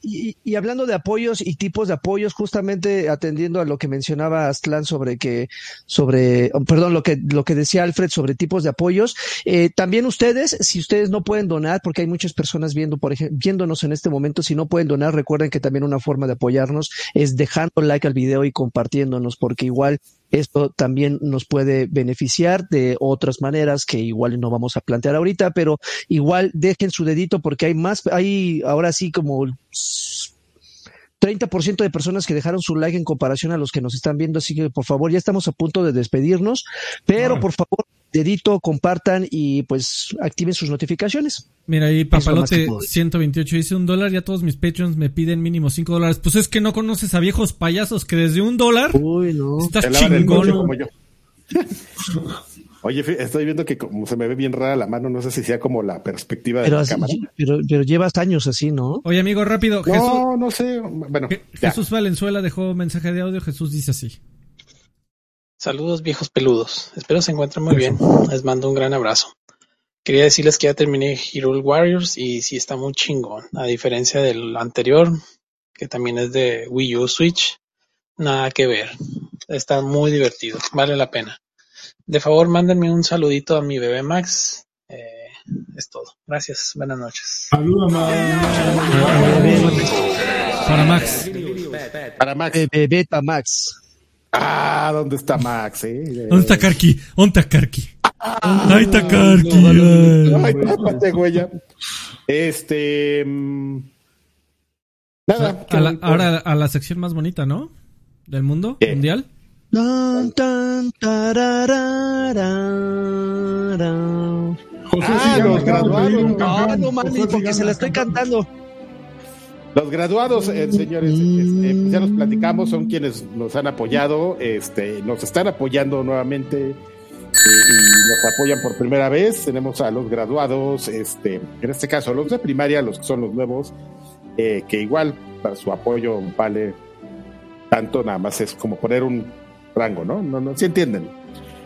y, hablando de apoyos y tipos de apoyos, justamente atendiendo a lo que mencionaba Astlan sobre que, sobre, oh, perdón, lo que, lo que decía Alfred sobre tipos de apoyos, eh, también ustedes, si ustedes no pueden donar, porque hay muchas personas viendo, por ejemplo, viéndonos en este momento, si no pueden donar, recuerden que también una forma de apoyarnos es dejando like al video y compartiéndonos, porque igual esto también nos puede beneficiar de otras maneras que igual no vamos a plantear ahorita, pero igual dejen su dedito porque hay más, hay ahora sí como 30% de personas que dejaron su like en comparación a los que nos están viendo, así que por favor, ya estamos a punto de despedirnos, pero por favor, dedito, compartan y pues activen sus notificaciones. Mira ahí, Papalote 128 dice un dólar, ya todos mis Patreons me piden mínimo 5 dólares. Pues es que no conoces a viejos payasos que desde un dólar Uy, no. estás chingón. Oye, estoy viendo que como se me ve bien rara la mano, no sé si sea como la perspectiva de la cámara. Pero, pero llevas años así, ¿no? Oye, amigo, rápido. No, no sé. Bueno, Jesús Valenzuela dejó mensaje de audio. Jesús dice así. Saludos viejos peludos. Espero se encuentren muy bien. Les mando un gran abrazo. Quería decirles que ya terminé Hero Warriors y sí está muy chingón. A diferencia del anterior, que también es de Wii U Switch, nada que ver. Está muy divertido. Vale la pena. De favor, mándenme un saludito a mi bebé Max. Eh, es todo. Gracias. Buenas noches. Saludos, Para Max. Para Max. Bebeta Max. Ah, ¿dónde está Max? Eh? ¿Dónde está Karki? ¿Dónde está Karki? Ahí está Karki. Ay, güey. Este. Mm, nada. ahora a la sección más bonita, ¿no? Del mundo mundial. Tan, tan, José, ah, los graduados. Ah, no mami, porque se la estoy cantando. Los graduados, eh, señores, este, pues ya los platicamos, son quienes nos han apoyado, este, nos están apoyando nuevamente y, nos apoyan por primera vez. Tenemos a los graduados, este, en este caso los de primaria, los que son los nuevos, eh, que igual para su apoyo vale tanto, nada más es como poner un rango, ¿no? No, no, ¿sí entienden?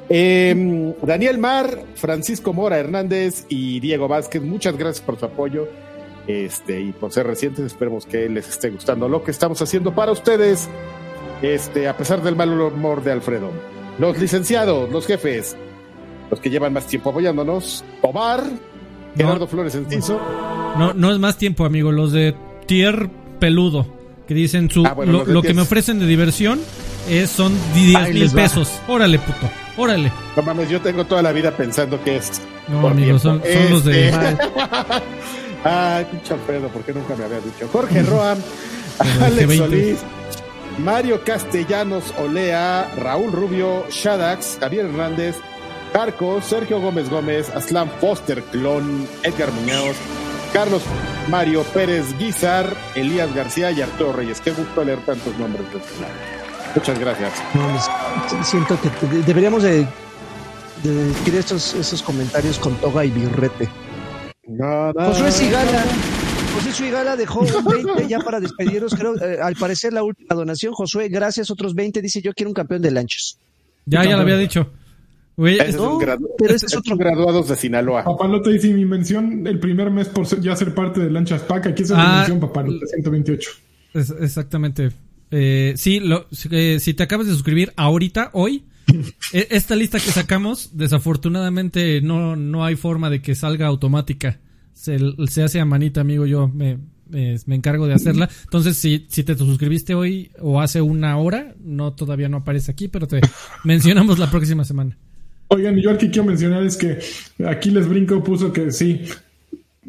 Em, Daniel Mar, Francisco Mora Hernández y Diego Vázquez, muchas gracias por su apoyo este, y por ser recientes. Esperemos que les esté gustando lo que estamos haciendo para ustedes, este, a pesar del mal humor de Alfredo. Los licenciados, los jefes, los que llevan más tiempo apoyándonos, Omar, Gerardo Flores Enciso. No, no es más tiempo, amigo, los de tier peludo, que dicen su, ah, lo, que me ofrecen de diversión es, son 10 mil pesos. Órale, puto. Órale. No mames, yo tengo toda la vida pensando que es. No, amigos, son, los de. Ay, ah, pinche Alfredo, ¿por qué nunca me había dicho? Jorge Roa, Alex Solís, Mario Castellanos Olea, Raúl Rubio, Shadax, Javier Hernández, Carco, Sergio Gómez Gómez, Aslan Foster Clon, Edgar Muñoz, Carlos Mario Pérez Guizar, Elías García y Arturo Reyes. Qué gusto leer tantos nombres de este Muchas gracias. siento que deberíamos de, de estos, esos comentarios con toga y birrete. José Sigala. José Sigala dejó un 20 ya para despedirnos. Creo, eh, al parecer, la última donación. Josué, gracias. Otros 20. Dice: Yo quiero un campeón de lanchas. Ya, ya lo había dicho. es un pero ese es otro graduados de Sinaloa. Papalote dice mi mención el primer mes por ya ser parte de Lanchas Pack. Aquí es la ah, mención, Papalote 128. exactamente. Eh, sí, lo, eh, si te acabas de suscribir ahorita, hoy, e, esta lista que sacamos, desafortunadamente no, no hay forma de que salga automática. Se, se hace a manita, amigo. Yo me, me, encargo de hacerla. Entonces, si, si te suscribiste hoy o hace una hora, no todavía no aparece aquí, pero te mencionamos la próxima semana. Oigan, yo aquí quiero mencionar es que aquí les brinco puso que sí,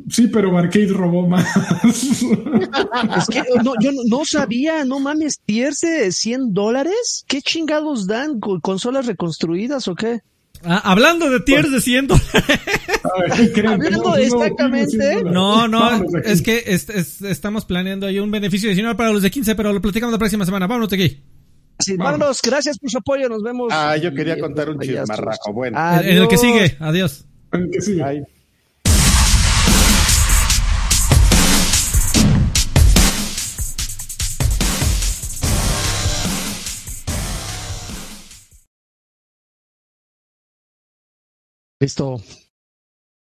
Sí, pero Barcade robó más. Es que no, yo no sabía, no mames, tiers de 100 dólares. ¿Qué chingados dan? ¿Consolas reconstruidas o qué? Ah, hablando de tiers de 100 dólares. Hablando exactamente. No, no, es que estamos planeando ahí un beneficio adicional para los de 15, pero lo platicamos la próxima semana. Vámonos aquí. Sí, vámonos, gracias por su apoyo, nos vemos. Ah, yo quería contar un chismarraco. Bueno, en el que sigue, adiós. En el que sigue. Listo.